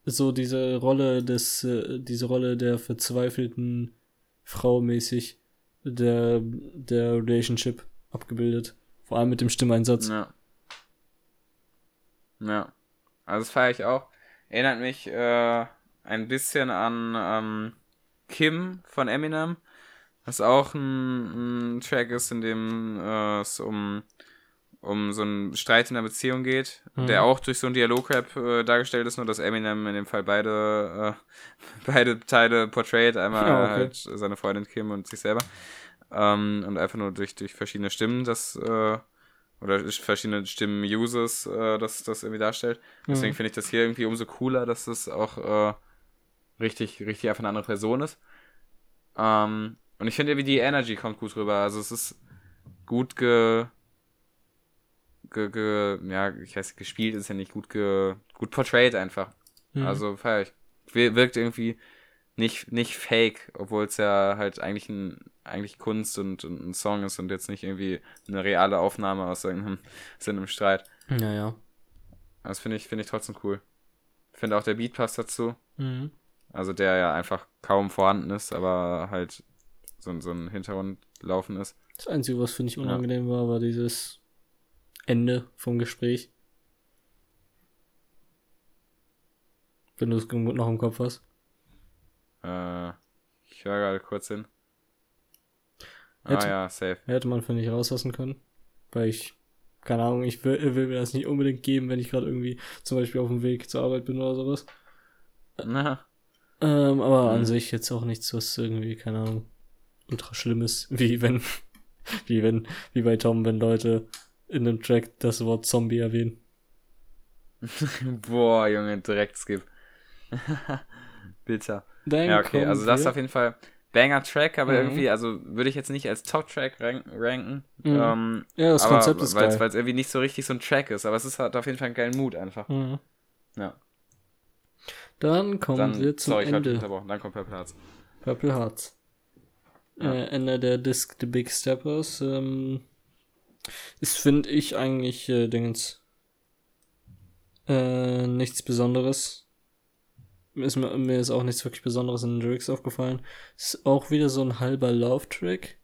so diese Rolle des, äh, diese Rolle der verzweifelten Frau mäßig der, der Relationship abgebildet. Vor allem mit dem Stimmeinsatz. Ja. Ja. Also das feiere ich auch. Erinnert mich äh, ein bisschen an ähm, Kim von Eminem, was auch ein, ein Track ist, in dem äh, es um, um so einen Streit in der Beziehung geht, Mhm. der auch durch so einen Dialog-Rap äh, dargestellt ist, nur dass Eminem in dem Fall beide, äh, beide Teile portrayt, einmal Ja, okay. halt seine Freundin Kim und sich selber. Ähm, und einfach nur durch, durch verschiedene Stimmen das äh, oder verschiedene Stimmen-Uses äh, das, das irgendwie darstellt. Deswegen Mhm. finde ich das hier irgendwie umso cooler, dass das auch äh, richtig, richtig einfach eine andere Person ist. Ähm, und ich finde, wie die Energy kommt gut rüber. Also es ist gut ge, ge, ge ja, ich weiß, gespielt ist ja nicht gut ge, gut portrayed einfach. Mhm. Also feier ich. Wir- Wirkt irgendwie nicht, nicht fake, obwohl es ja halt eigentlich ein eigentlich Kunst und, und ein Song ist und jetzt nicht irgendwie eine reale Aufnahme aus irgendeinem aus irgendeinem Streit. Naja. Das finde ich, finde ich trotzdem cool. Finde auch der Beat passt dazu. Mhm. Also der ja einfach kaum vorhanden ist, aber halt so, so ein Hintergrund laufen ist. Das Einzige, was finde ich unangenehm war, war dieses Ende vom Gespräch. Wenn du es noch im Kopf hast. Äh, ich höre gerade kurz hin. Hätte- ah ja, safe. Hätte man, finde ich, rauslassen können. Weil ich, keine Ahnung, ich will, will mir das nicht unbedingt geben, wenn ich gerade irgendwie zum Beispiel auf dem Weg zur Arbeit bin oder sowas. Na, Ähm, aber an Mhm. sich jetzt auch nichts, was irgendwie, keine Ahnung, ultra schlimm ist. Wie wenn, wie wenn, wie bei Tom, wenn Leute in einem Track das Wort Zombie erwähnen. boah, Junge, direkt skip. Bitter. Dann Ja, okay, also das ist auf jeden Fall Banger-Track, aber Mhm. irgendwie, also würde ich jetzt nicht als Top-Track rank ranken. Mhm. Ähm, Ja, das aber Konzept ist weil geil. es irgendwie nicht so richtig so ein Track ist, aber es ist halt auf jeden Fall einen geilen Mut einfach. Mhm. Ja. Dann kommen Dann, wir zum sorry, Ende. Dann kommt Purple Hearts. Purple Hearts. Ja. Äh, Ende der Disc The Big Steppers. Ähm, ist, finde ich, eigentlich äh, Dingens. Äh, nichts Besonderes. Mir ist, mir mir ist auch nichts wirklich Besonderes in den Lyrics aufgefallen. Ist auch wieder so ein halber Love-Track.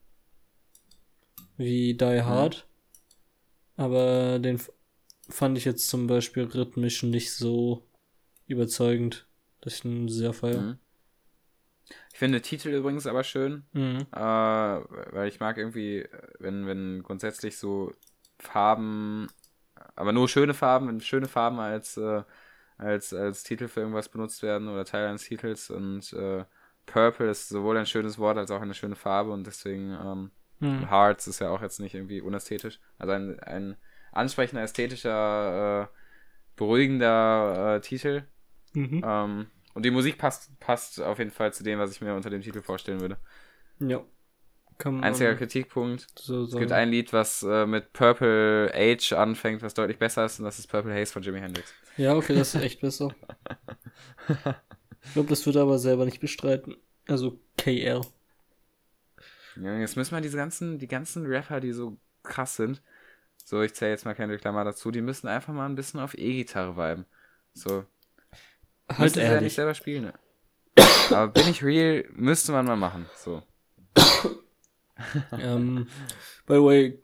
wie Die Hard. Mhm. Aber den fand ich jetzt zum Beispiel rhythmisch nicht so überzeugend, dass ich ihn sehr feiere. Mhm. Ich finde Titel übrigens aber schön, mhm. äh, weil ich mag irgendwie, wenn, wenn grundsätzlich so Farben, aber nur schöne Farben, wenn schöne Farben als, äh, als, als Titel für irgendwas benutzt werden oder Teil eines Titels und äh, Purple ist sowohl ein schönes Wort als auch eine schöne Farbe und deswegen ähm, mhm. Hearts ist ja auch jetzt nicht irgendwie unästhetisch. Also ein, ein ansprechender, ästhetischer, äh, beruhigender äh, Titel. Mhm. Ähm, und die Musik passt, passt auf jeden Fall zu dem, was ich mir unter dem Titel vorstellen würde. Ja. Einziger Kritikpunkt. So es gibt ein Lied, was äh, mit Purple Age anfängt, was deutlich besser ist, und das ist Purple Haze von Jimi Hendrix. Ja, okay, das ist echt besser. ich glaube, das würde er aber selber nicht bestreiten. Also KL. Ja, jetzt müssen wir diese ganzen, die ganzen Rapper, die so krass sind, so ich zähle jetzt mal Kendrick Lamar dazu, die müssen einfach mal ein bisschen auf E-Gitarre viben. So. Halt müssen ja nicht selber spielen. Ne? Aber bin ich real, müsste man mal machen. So. ähm, by the way,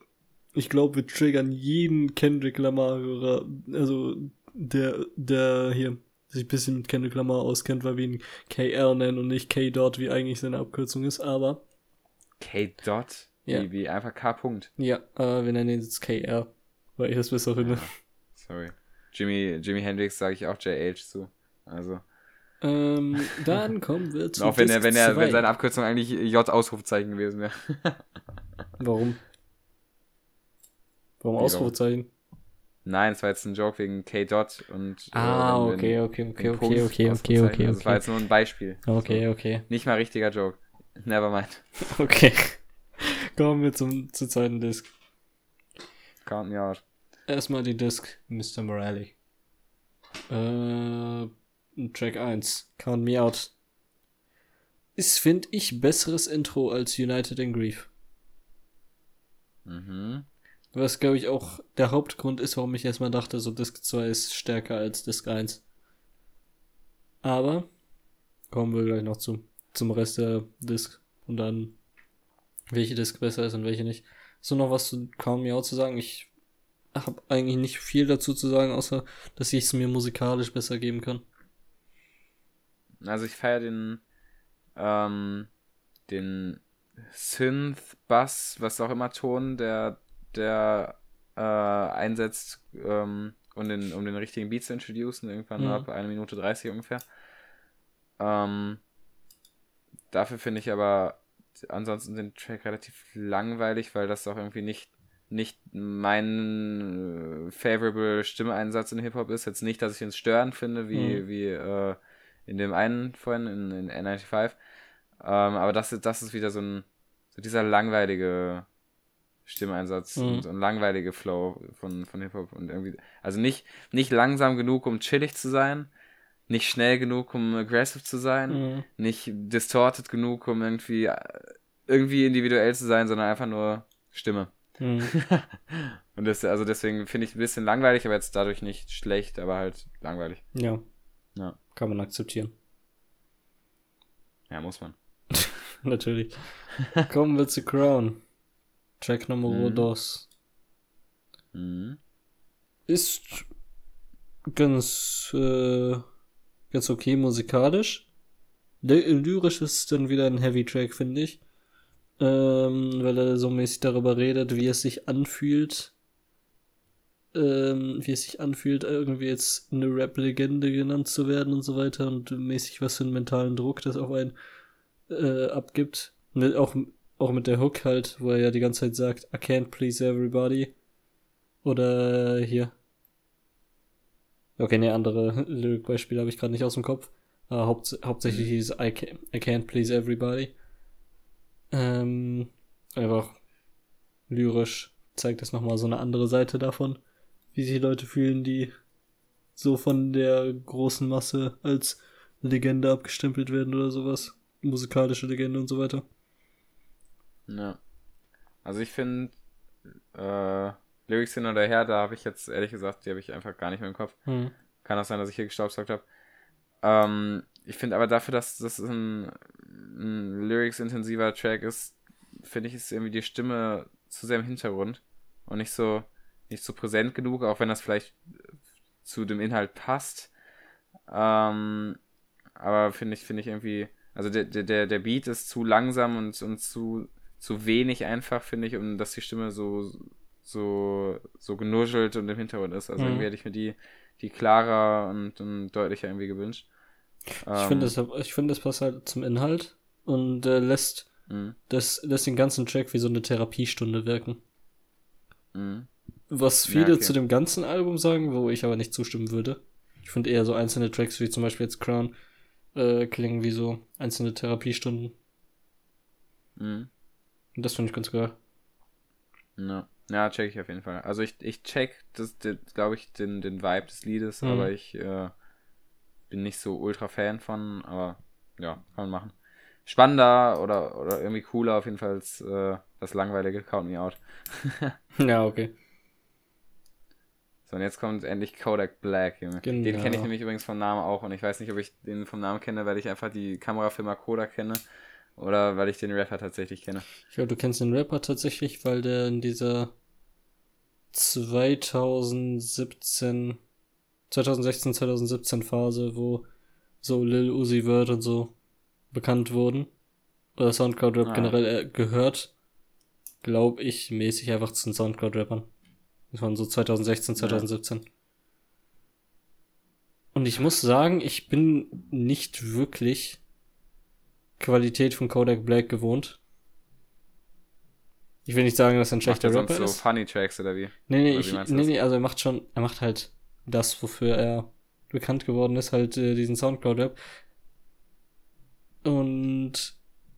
ich glaube, wir triggern jeden Kendrick Lamar-Hörer, also der, der hier sich ein bisschen mit Kendrick Lamar auskennt, weil wir ihn KR nennen und nicht K-Dot, wie eigentlich seine Abkürzung ist, aber. K-Dot? Ja. Wie, wie einfach K. -Punkt. Ja, äh, wir nennen ihn jetzt KR, weil ich das besser finde. Ja, sorry. Jimmy, Jimi Hendrix sage ich auch JH zu. Also. Ähm, dann kommen wir zu. Auch wenn er, wenn er, wenn seine Abkürzung eigentlich J-Ausrufezeichen gewesen wäre. Warum? Warum Ausrufezeichen? Nein, es war jetzt ein Joke wegen K-Dot und. Ah, äh, okay, okay, okay, okay, okay, okay, okay. Das war jetzt nur ein Beispiel. Okay, okay. Nicht mal richtiger Joke. Nevermind. Okay. Kommen wir zum, zur zweiten Disc. Count me out. Erstmal die Disc Mr. Morale. Äh, Track 1, Count Me Out. Ist, finde ich, besseres Intro als United in Grief. Mhm. Was, glaube ich, auch der Hauptgrund ist, warum ich erstmal dachte, so Disc 2 ist stärker als Disc 1. Aber kommen wir gleich noch zu, zum Rest der Disc und dann welche Disc besser ist und welche nicht. So noch was zu Count Me Out zu sagen? Ich habe eigentlich nicht viel dazu zu sagen, außer dass ich es mir musikalisch besser geben kann. Also ich feiere den, ähm, den Synth, Bass, was auch immer Ton, der, der äh, einsetzt, ähm, um, den, um den richtigen Beat zu introducen, irgendwann mhm. ab 1 Minute 30 ungefähr. Ähm, dafür finde ich aber ansonsten den Track relativ langweilig, weil das auch irgendwie nicht nicht mein äh, favorable Stimmeinsatz in Hip-Hop ist. Jetzt nicht, dass ich ihn störend finde, wie, mhm. wie äh, in dem einen vorhin, in, in N95. Ähm, aber das, das ist wieder so ein, so dieser langweilige Stimmeinsatz mhm. und so ein langweilige Flow von, von Hip-Hop und irgendwie, also nicht, nicht langsam genug, um chillig zu sein, nicht schnell genug, um aggressive zu sein, mhm. nicht distorted genug, um irgendwie, irgendwie individuell zu sein, sondern einfach nur Stimme. Mhm. und das, also deswegen finde ich ein bisschen langweilig, aber jetzt dadurch nicht schlecht, aber halt langweilig. Ja. Ja. Kann man akzeptieren. Ja, muss man. Natürlich. Kommen wir zu Crown. Track Nummer mhm. dos. Mhm. Ist ganz, äh, ganz okay musikalisch. Lyrisch ist dann wieder ein Heavy Track, finde ich. Ähm, weil er so mäßig darüber redet, wie es sich anfühlt, ähm, wie es sich anfühlt, irgendwie jetzt eine Rap-Legende genannt zu werden und so weiter und mäßig was für einen mentalen Druck das auf einen äh, abgibt. Mit, auch, auch mit der Hook halt, wo er ja die ganze Zeit sagt, I can't please everybody. Oder hier. Okay, ne, andere Lyric-Beispiele habe ich gerade nicht aus dem Kopf. Aber haupt, hauptsächlich dieses I, can, I can't please everybody. Ähm, einfach lyrisch zeigt das nochmal so eine andere Seite davon wie sich Leute fühlen, die so von der großen Masse als Legende abgestempelt werden oder sowas. Musikalische Legende und so weiter. Ja. Also ich finde, äh, Lyrics hin oder her, da habe ich jetzt ehrlich gesagt, die habe ich einfach gar nicht mehr im Kopf. Hm. Kann auch sein, dass ich hier gestaubsaugt habe. Ähm, ich finde aber dafür, dass das ein, ein lyrics-intensiver Track ist, finde ich, ist irgendwie die Stimme zu sehr im Hintergrund und nicht so, nicht so präsent genug, auch wenn das vielleicht zu dem Inhalt passt. Ähm, aber finde ich, finde ich irgendwie, also der, der, der Beat ist zu langsam und, und zu, zu wenig einfach, finde ich, um dass die Stimme so, so, so genuschelt und im Hintergrund ist. Also mhm. irgendwie hätte ich mir die, die klarer und, und deutlicher irgendwie gewünscht. Ich ähm, finde, das, ich finde, das passt halt zum Inhalt und äh, lässt, mhm. das, lässt den ganzen Track wie so eine Therapiestunde wirken. Mhm. Was viele ja, okay. zu dem ganzen Album sagen, wo ich aber nicht zustimmen würde. Ich finde eher so einzelne Tracks wie zum Beispiel jetzt Crown äh, klingen wie so einzelne Therapiestunden. Mhm. Und das finde ich ganz geil. Ja. ja, check ich auf jeden Fall. Also ich, ich check, das, das glaube ich, den, den Vibe des Liedes, mhm. aber ich äh, bin nicht so ultra Fan von, aber ja, kann man machen. Spannender oder, oder irgendwie cooler auf jeden Fall als äh, das langweilige Count Me Out. ja, okay. So, und jetzt kommt endlich Kodak Black, Junge. Genau. Den kenne ich nämlich übrigens vom Namen auch und ich weiß nicht, ob ich den vom Namen kenne, weil ich einfach die Kamerafirma Kodak kenne oder weil ich den Rapper tatsächlich kenne. Ich glaube, du kennst den Rapper tatsächlich, weil der in dieser 2017, 2016, 2017 Phase, wo so Lil Uzi Vert und so bekannt wurden, oder Soundcloud Rap ah. generell äh, gehört, glaube ich, mäßig einfach zu den Soundcloud Rappern. Das waren so 2016, 2017. Ja. Und ich muss sagen, ich bin nicht wirklich Qualität von Kodak Black gewohnt. Ich will nicht sagen, dass er ein schlechter macht er Rapper sonst ist. so Funny Tracks oder wie? Nee, nee, ich, nee, nee, also er macht schon, er macht halt das, wofür er bekannt geworden ist, halt äh, diesen Soundcloud-Rap. Und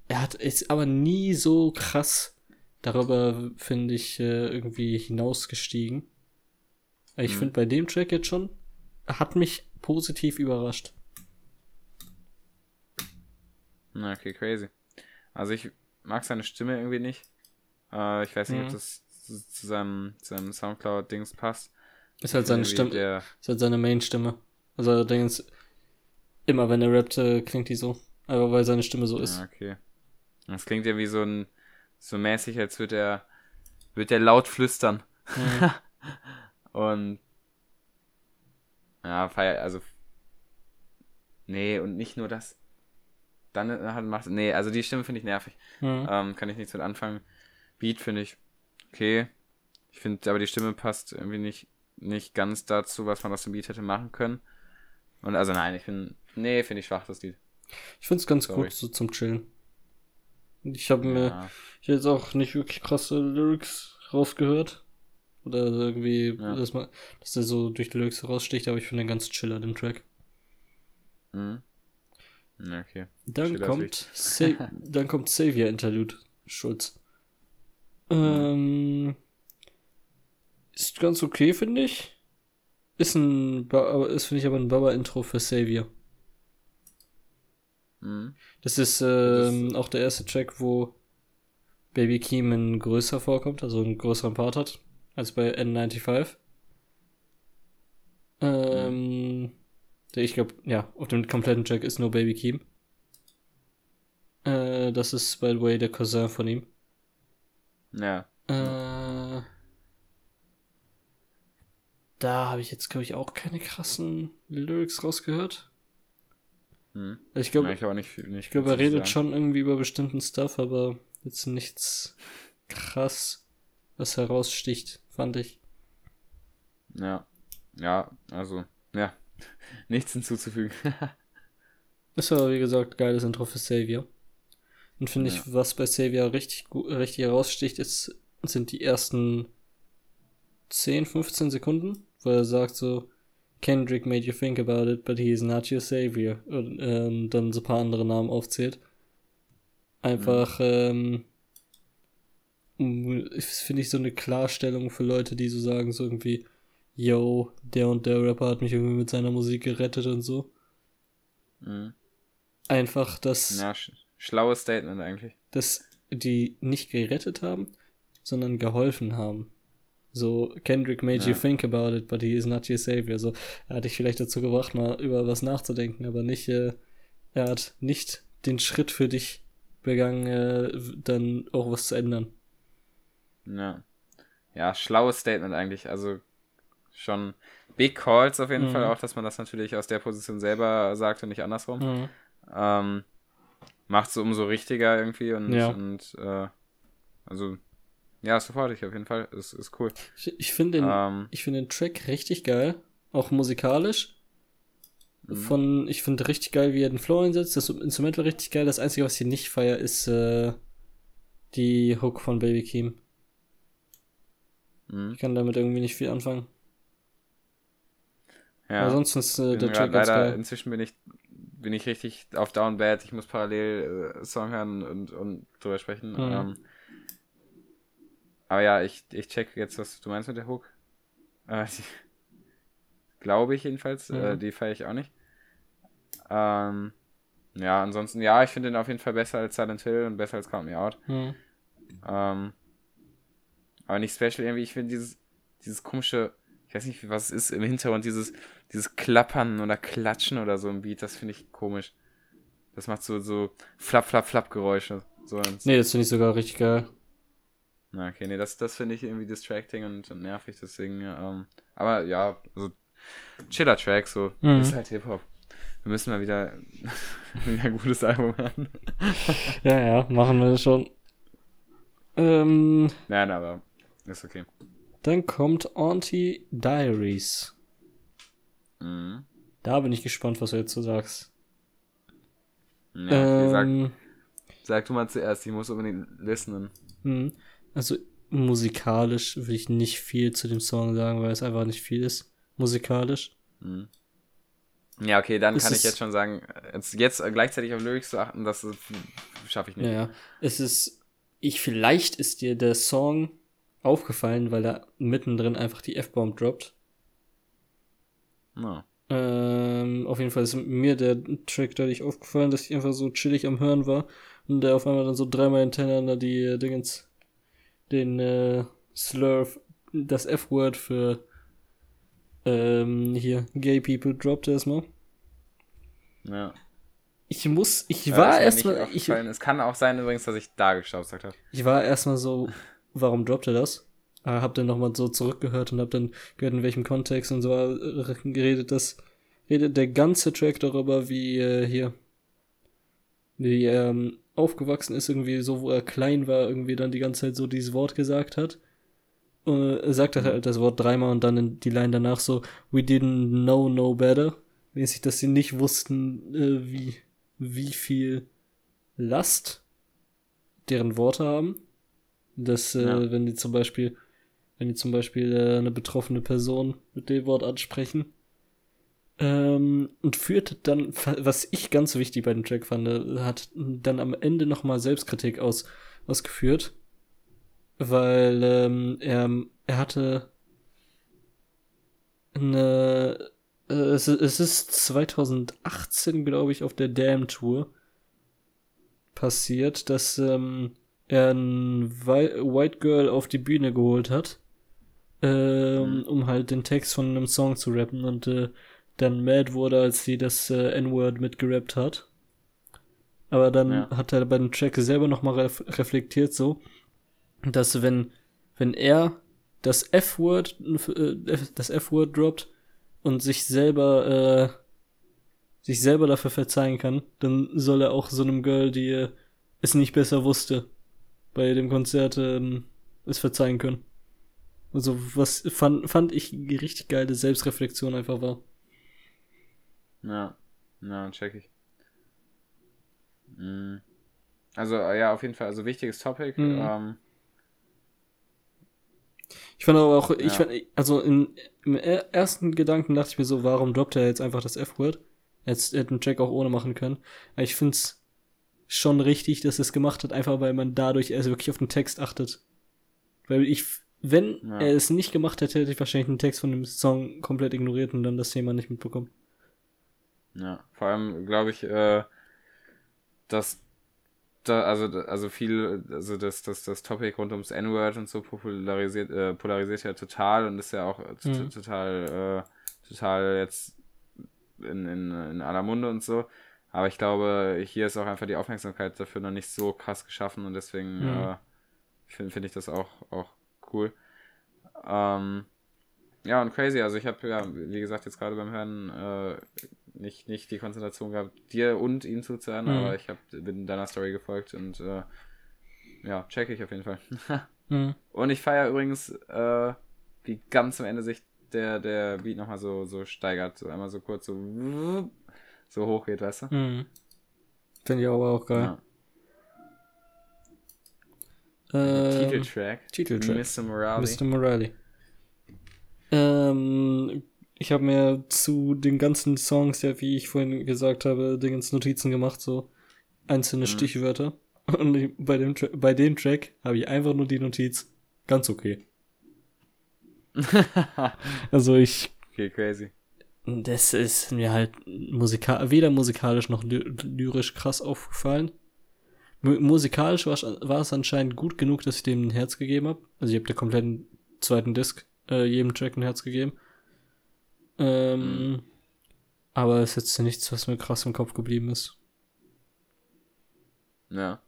er hat ist aber nie so krass darüber, finde ich, äh, irgendwie hinausgestiegen. Ich hm. finde bei dem Track jetzt schon, hat mich positiv überrascht. Na, okay, crazy. Also ich mag seine Stimme irgendwie nicht. Äh, ich weiß nicht, mhm. ob das zu seinem, zu seinem Soundcloud-Dings passt. Ist halt seine Stimme. Ist halt seine Main-Stimme. Also Dings, immer wenn er rappt, äh, klingt die so. Aber weil seine Stimme so ist. Ja, okay. Das klingt ja wie so ein so mäßig, als würde er, wird er laut flüstern. Mhm. und ja, feier, also nee, und nicht nur das. Dann hat macht, nee, also die Stimme finde ich nervig. Mhm. Ähm, kann ich nichts mit anfangen. Beat finde ich okay. Ich finde, aber die Stimme passt irgendwie nicht, nicht ganz dazu, was man aus dem Beat hätte machen können. Und also nein, ich finde, nee, finde ich schwach, das Lied. Ich finde es ganz Sorry. gut so zum Chillen. Ich habe mir ja. ich jetzt auch nicht wirklich krasse Lyrics rausgehört. Oder irgendwie, ja. dass, man, dass der so durch die Lyrics raussticht, aber ich finde den ganz chiller, den Track. Mhm. Okay. Dann kommt, Sa dann kommt Savior Interlude, Schulz. Ähm, ist ganz okay, finde ich. Ist ein, ist finde ich aber ein Baba-Intro für Savior. Mhm. Das ist ähm, auch der erste Track, wo Baby Keeman größer vorkommt, also einen größeren Part hat, als bei N95. Ähm, mhm. ich glaube, ja, auf dem kompletten Track ist nur Baby Keem. Äh, das ist, by the way, der Cousin von ihm. Ja. Äh, da habe ich jetzt, glaube ich, auch keine krassen Lyrics rausgehört. Hm. Ich glaube, ich, nicht, nicht ich glaube, er redet sagen. schon irgendwie über bestimmten Stuff, aber jetzt nichts krass, was heraussticht, fand ich. Ja, ja, also, ja, nichts hinzuzufügen. das war, wie gesagt, geiles Intro für Savior. Und finde ja. ich, was bei Savior richtig, richtig heraussticht, ist, sind die ersten 10, 15 Sekunden, wo er sagt so, Kendrick made you think about it, but he is not your savior. Und ähm, dann so ein paar andere Namen aufzählt. Einfach, mhm. ähm, finde ich so eine Klarstellung für Leute, die so sagen, so irgendwie, yo, der und der Rapper hat mich irgendwie mit seiner Musik gerettet und so. Mhm. Einfach das. Ja, sch schlaues Statement eigentlich. Dass die nicht gerettet haben, sondern geholfen haben. So, Kendrick made ja. you think about it, but he is not your savior. So, er hat dich vielleicht dazu gebracht, mal über was nachzudenken, aber nicht, äh, er hat nicht den Schritt für dich begangen, äh, dann auch was zu ändern. Ja. Ja, schlaues Statement eigentlich. Also schon Big Calls auf jeden mhm. Fall auch, dass man das natürlich aus der Position selber sagt und nicht andersrum. Mhm. Ähm, macht es umso richtiger irgendwie und, ja. und äh, also ja, sofort ich auf jeden Fall. Ist, ist cool. Ich, ich finde den, ähm, find den Track richtig geil. Auch musikalisch. Mhm. Von, ich finde richtig geil, wie er den Flow einsetzt. Das Instrument war richtig geil. Das Einzige, was ich nicht feier, ist äh, die Hook von Baby Keem. Mhm. Ich kann damit irgendwie nicht viel anfangen. Ja. Aber sonst ist äh, der Track ganz geil. Inzwischen bin ich, bin ich richtig auf Down Bad. Ich muss parallel äh, Song hören und, und drüber sprechen. Mhm. Ähm, aber ja, ich, ich check jetzt, was du meinst mit der Hook. Äh, Glaube ich jedenfalls. Äh, mhm. Äh, die feiere ich auch nicht. Ähm, ja, ansonsten, ja, ich finde den auf jeden Fall besser als Silent Hill und besser als Count Me Out. Mhm. Ähm, aber nicht special irgendwie. Ich finde dieses, dieses komische, ich weiß nicht, was es ist im Hintergrund, dieses, dieses Klappern oder Klatschen oder so im Beat, das finde ich komisch. Das macht so, so Flap, Flap, Flap Geräusche. So nee, das finde ich sogar richtig geil. Okay, nee, das, das finde ich irgendwie distracting und, nervig, deswegen, ähm, aber ja, also chiller Track, so, mhm. ist halt Hip-Hop. Wir müssen mal wieder, wieder ein gutes Album haben. ja, ja, machen wir schon. Ähm, Nein, aber ist okay. Dann kommt Auntie Diaries. Mhm. Da bin ich gespannt, was du jetzt so sagst. Ja, okay, ähm, sag, sag du mal zuerst, ich muss unbedingt listenen. Mhm. Also musikalisch will ich nicht viel zu dem Song sagen, weil es einfach nicht viel ist. Musikalisch. Mhm. Ja, okay, dann es kann ich jetzt schon sagen, jetzt, jetzt gleichzeitig auf Lyrics zu achten, das schaffe ich nicht. Ja, es ist, ich, vielleicht ist dir der Song aufgefallen, weil er mittendrin einfach die F-Bomb droppt. No. Ähm, auf jeden Fall ist mir der Track dadurch aufgefallen, dass ich einfach so chillig am Hören war und der auf einmal dann so dreimal hintereinander die äh, Dingens den äh, Slurf, das F-Word für ähm, hier Gay People droppt erstmal. Ja. Ich muss, ich ja, war erstmal. Es kann auch sein übrigens, dass ich da gestaubsagt habe. Ich war erstmal so, warum droppt er das? Äh, hab dann nochmal so zurückgehört und hab dann gehört, in welchem Kontext und so äh, geredet, das redet der ganze Track darüber, wie äh, hier, wie ähm, aufgewachsen ist, irgendwie so, wo er klein war, irgendwie dann die ganze Zeit so dieses Wort gesagt hat. Äh, er sagt halt das Wort dreimal und dann die Line danach so, we didn't know no better. Mäßig, dass sie nicht wussten, äh, wie, wie viel Last deren Worte haben. Dass, äh, ja. wenn die zum Beispiel, wenn die zum Beispiel äh, eine betroffene Person mit dem Wort ansprechen, ähm, und führte dann, was ich ganz wichtig bei dem Track fand, hat dann am Ende nochmal Selbstkritik aus, ausgeführt, weil ähm, er, er hatte eine, äh, es, es ist 2018, glaube ich, auf der Damn Tour passiert, dass ähm, er ein White Girl auf die Bühne geholt hat, ähm, mhm. um halt den Text von einem Song zu rappen und äh, dann mad wurde, als sie das äh, N-Word mitgerappt hat. Aber dann ja. hat er bei dem Track selber nochmal ref reflektiert so, dass wenn, wenn er das F-Word, äh, das F-Word droppt und sich selber, äh, sich selber dafür verzeihen kann, dann soll er auch so einem Girl, die äh, es nicht besser wusste, bei dem Konzert äh, es verzeihen können. Also was fand, fand ich richtig geile Selbstreflexion einfach war. Ja, ja, check ich. Mhm. Also, ja, auf jeden Fall, also wichtiges Topic. Mhm. Ähm, ich fand aber auch, ich ja. fand, also in, im ersten Gedanken dachte ich mir so, warum droppt er jetzt einfach das F-Word? Jetzt hätte einen Check auch ohne machen können. Aber ich finde es schon richtig, dass er es gemacht hat, einfach weil man dadurch erst wirklich auf den Text achtet. Weil ich, wenn ja. er es nicht gemacht hätte, hätte ich wahrscheinlich den Text von dem Song komplett ignoriert und dann das Thema nicht mitbekommen. Ja, vor allem glaube ich, äh, dass da, also, also viel, also das, das, das Topic rund ums N-Word und so polarisiert, äh, polarisiert ja total und ist ja auch mhm. total, äh, total jetzt in, in, in aller Munde und so. Aber ich glaube, hier ist auch einfach die Aufmerksamkeit dafür noch nicht so krass geschaffen und deswegen, mhm. äh, finde find ich das auch, auch cool. Ähm, ja, und crazy. Also ich habe, ja, wie gesagt, jetzt gerade beim Hören äh, nicht, nicht die Konzentration gehabt, dir und ihm zuzuhören, mhm. aber ich hab, bin deiner Story gefolgt und äh, ja, check ich auf jeden Fall. mhm. Und ich feiere übrigens, äh, wie ganz am Ende sich der, der Beat nochmal so, so steigert. So einmal so kurz so, so hoch geht, weißt du? Mhm. Finde ich aber auch geil. Ja. Ähm, Titeltrack. Titeltrack. Mr. Morale. Mr. Morale. Ähm, ich habe mir zu den ganzen Songs, ja, wie ich vorhin gesagt habe, Dingens Notizen gemacht, so einzelne mhm. Stichwörter. Und bei dem, Tra bei dem Track habe ich einfach nur die Notiz. Ganz okay. also ich. Okay, crazy. Das ist mir halt musikal weder musikalisch noch ly lyrisch krass aufgefallen. M musikalisch war es anscheinend gut genug, dass ich dem ein Herz gegeben habe. Also ich habe der kompletten zweiten Disc äh, jedem Track ein Herz gegeben. Ähm, mhm. Aber es ist jetzt nichts, was mir krass im Kopf geblieben ist. Ja.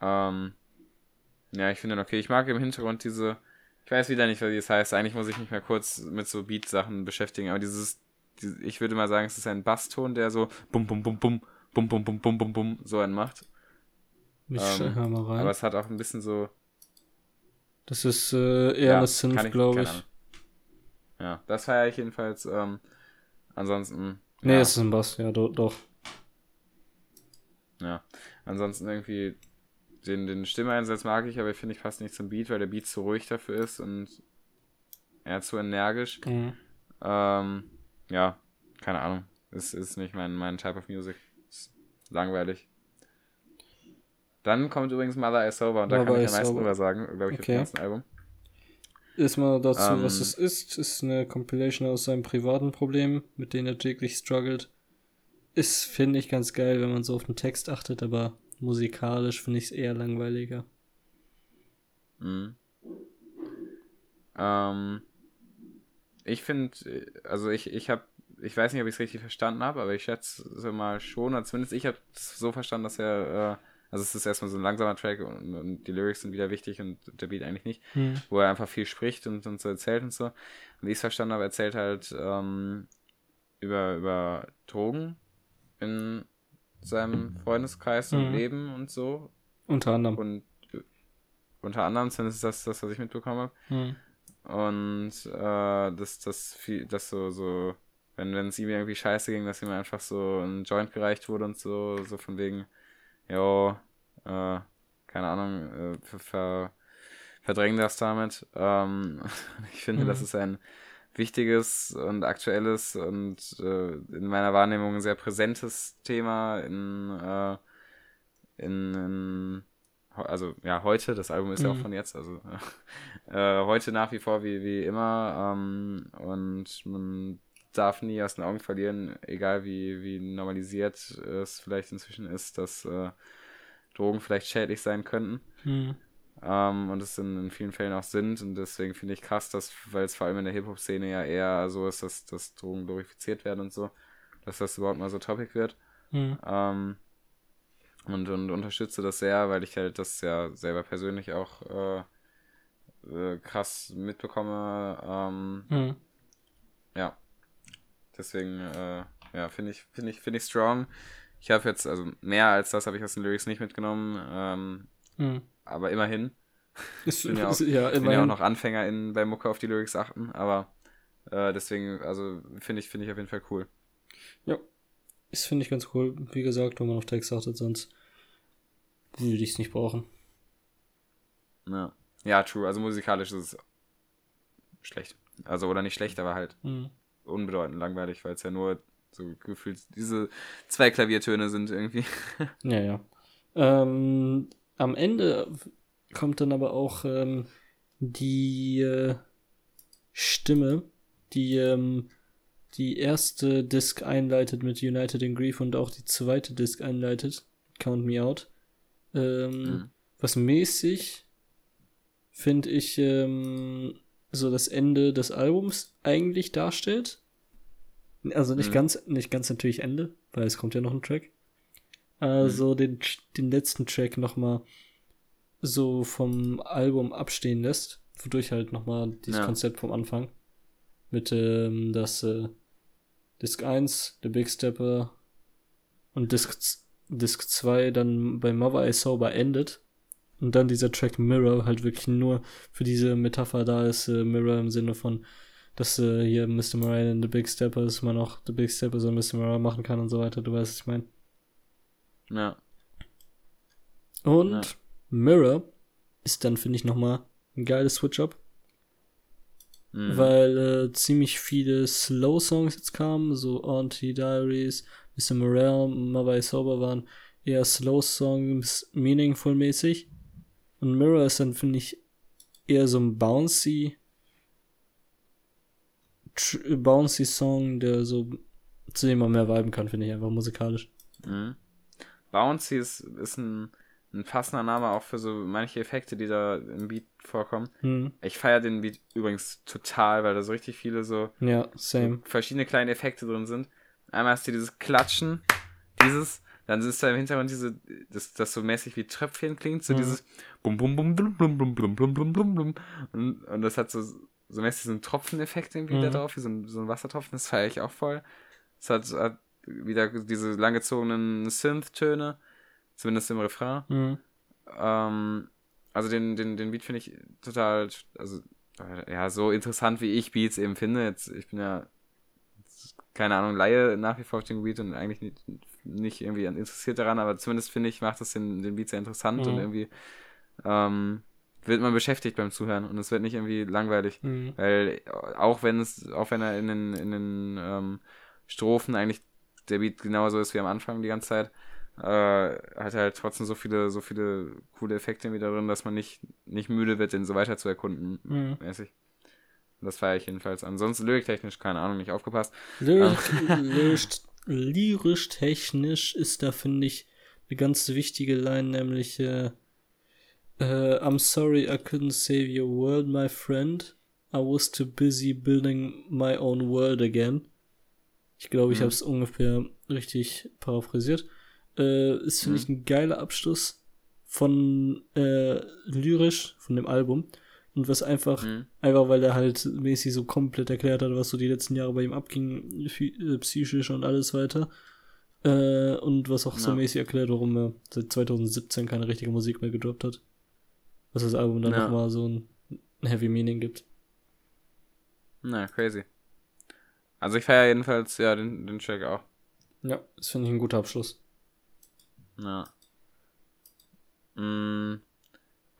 Ähm, ja, ich finde okay. Ich mag im Hintergrund diese, ich weiß wieder nicht, was das heißt. Eigentlich muss ich mich mal kurz mit so Beat-Sachen beschäftigen, aber dieses, dieses, ich würde mal sagen, es ist ein Basston, der so bum bum bum bum bum bum bum bum bum bum so einen macht. Ich ähm, hör mal rein. Aber es hat auch ein bisschen so. Das ist äh, eher ja, eine Synth, glaube ich. Ja, das feiere ich jedenfalls. Ähm, ansonsten. Nee, ja. es ist ein Bass, ja, do, doch. Ja, ansonsten irgendwie den, den Stimmeinsatz mag ich, aber ich finde, ich passt nicht zum Beat, weil der Beat zu ruhig dafür ist und er zu energisch. Mhm. Ähm, ja, keine Ahnung. Es ist nicht mein, mein Type of Music. Ist langweilig. Dann kommt übrigens Mother is Sober und da Mother kann ich am meisten drüber sagen, glaube ich, okay. auf dem ganzen Album. Erstmal dazu, um, was ähm. es ist. Ist eine Compilation aus seinem privaten Problem, mit denen er täglich struggelt. Ist, finde ich, ganz geil, wenn man so auf den Text achtet, aber musikalisch finde ich es eher langweiliger. Mhm. Ähm, ich finde, also ich, ich habe, ich weiß nicht, ob ich es richtig verstanden habe, aber ich schätze mal schon, oder zumindest ich habe es so verstanden, dass er, äh, also es ist erstmal so ein langsamer Track und, und, die Lyrics sind wieder wichtig und der Beat eigentlich nicht, mhm. wo er einfach viel spricht und, und so erzählt und so. Und wie ich es verstanden habe, erzählt halt ähm, über, über Drogen in seinem Freundeskreis und mhm. Leben und so. Unter anderem. Und unter anderem, zumindest das, das, was ich mitbekommen habe. Mhm. Und äh, das, das, viel, das so, so, wenn es ihm irgendwie scheiße ging, dass ihm einfach so ein Joint gereicht wurde und so, so von wegen, jo, äh, keine Ahnung, äh, ver, verdrängen das damit. Ähm, ich finde, mhm. das ist ein wichtiges und aktuelles und äh, in meiner Wahrnehmung ein sehr präsentes Thema in, äh, in, in, also ja, heute, das Album ist mhm. ja auch mhm. von jetzt, also äh, heute nach wie vor wie, wie immer ähm, und man darf nie aus den Augen verlieren, egal wie, wie normalisiert es vielleicht inzwischen ist, dass äh, Drogen vielleicht schädlich sein könnten. Mhm ähm, und es in, in, vielen Fällen auch sind. Und deswegen finde ich krass, dass, weil es vor allem in der Hip-Hop-Szene ja eher so ist, dass, dass Drogen glorifiziert werden und so, dass das überhaupt mal so Topic wird. Mhm. Ähm, und, und unterstütze das sehr, weil ich halt das ja selber persönlich auch äh, äh, krass mitbekomme. Ähm, mhm. Ja. Deswegen, äh, ja, finde ich, finde ich, finde ich strong. Ich habe jetzt, also mehr als das habe ich aus den Lyrics nicht mitgenommen. Ähm, mhm aber immerhin. Ich bin ja auch, ja, bin ja auch noch Anfänger in, bei Mucke auf die Lyrics achten, aber äh, deswegen, also finde ich, finde ich auf jeden Fall cool. Ja, das finde ich ganz cool. Wie gesagt, wenn man auf Text achtet, sonst würde ich es nicht brauchen. Ja. ja, true. Also musikalisch ist es schlecht. Also, oder nicht schlecht, aber halt mhm. Unbedeutend langweilig, weil es ja nur so gefühlt diese zwei Klaviertöne sind irgendwie. ja, ja. Ähm, am Ende kommt dann aber auch ähm, die äh, Stimme, die ähm, die erste Disc einleitet mit United in Grief und auch die zweite Disc einleitet, Count Me Out. Ähm, mhm. Was mäßig, finde ich, ähm, so das Ende des Albums eigentlich darstellt. Also nicht mhm. ganz, nicht ganz natürlich Ende, weil es kommt ja noch ein Track. Also mhm. den, den letzten Track nochmal so vom Album abstehen lässt, wodurch halt nochmal dieses Ja. Konzept vom Anfang mit ähm, das äh, Disc 1, The Big Stepper und Disc, Disc 2 dann bei Mother I Sober endet und dann dieser Track Mirror halt wirklich nur für diese Metapher da ist, äh, Mirror im Sinne von, dass äh, hier Mr. Moran in The Big Stepper ist, man auch The Big Stepper so Mr. Moran machen kann und so weiter, du weißt, was ich meine. Ja. Und Ja. Mirror ist dann, finde ich, nochmal ein geiles Switch-Up, Mhm. weil äh, ziemlich viele Slow-Songs jetzt kamen, so Auntie Diaries, Mr. Morale, Mother I Sober waren eher Slow-Songs, meaningful-mäßig. Und Mirror ist dann, finde ich, eher so ein bouncy, bouncy Song, der so, zu dem man mehr viben kann, finde ich einfach musikalisch. Mhm. Bouncy ist, ist ein, ein passender Name auch für so manche Effekte, die da im Beat vorkommen. Hm. Ich feiere den Beat übrigens total, weil da so richtig viele so Ja, same. verschiedene kleine Effekte drin sind. Einmal hast du dieses Klatschen, dieses, dann ist da im Hintergrund diese, das, das so mäßig wie Tröpfchen klingt, so Mhm. dieses bum bum bum blum blum blum blum blum blum blum blum und, und das hat so, so mäßig so einen Tropfeneffekt irgendwie da Mhm. drauf, wie so ein, so ein Wassertropfen, das feiere ich auch voll. Es hat, hat wieder diese langgezogenen Synth-Töne, zumindest im Refrain. Hm. Ähm, also den, den, den Beat finde ich total, also äh, ja, so interessant wie ich Beats eben finde. Jetzt, ich bin ja keine Ahnung, Laie nach wie vor auf den Beat und eigentlich nicht, irgendwie interessiert daran, aber zumindest finde ich, macht das den, den Beat sehr interessant Mhm. und irgendwie ähm, wird man beschäftigt beim Zuhören und es wird nicht irgendwie langweilig. Hm. Weil auch wenn es, auch wenn er in den, in den ähm, Strophen eigentlich der Beat genauso ist wie am Anfang die ganze Zeit, äh, hat er halt trotzdem so viele, so viele coole Effekte wieder drin, dass man nicht, nicht müde wird, den so weiter zu erkunden, Mhm. mäßig. Das feiere ich jedenfalls. Ansonsten lyriktechnisch, keine Ahnung, nicht aufgepasst. Lyrisch, lyrisch, technisch ist da, finde ich, eine ganz wichtige Line, nämlich äh, äh, I'm sorry I couldn't save your world, my friend. I was too busy building my own world again. Ich glaube, ich Mhm. habe es ungefähr richtig paraphrasiert. Äh, ist, finde Mhm. ich, ein geiler Abschluss von äh, lyrisch, von dem Album. Und was einfach Mhm. Einfach weil er halt mäßig so komplett erklärt hat, was so die letzten Jahre bei ihm abging, äh, psychisch und alles weiter. Äh, und was auch so Ja. mäßig erklärt, warum er seit 2017 keine richtige Musik mehr gedroppt hat. Was das Album dann Ja. nochmal so ein, ein Heavy Meaning gibt. Na, crazy. Also ich feiere jedenfalls, ja, den, den Track auch. Ja, das finde ich ein guter Abschluss. Ja. Mm,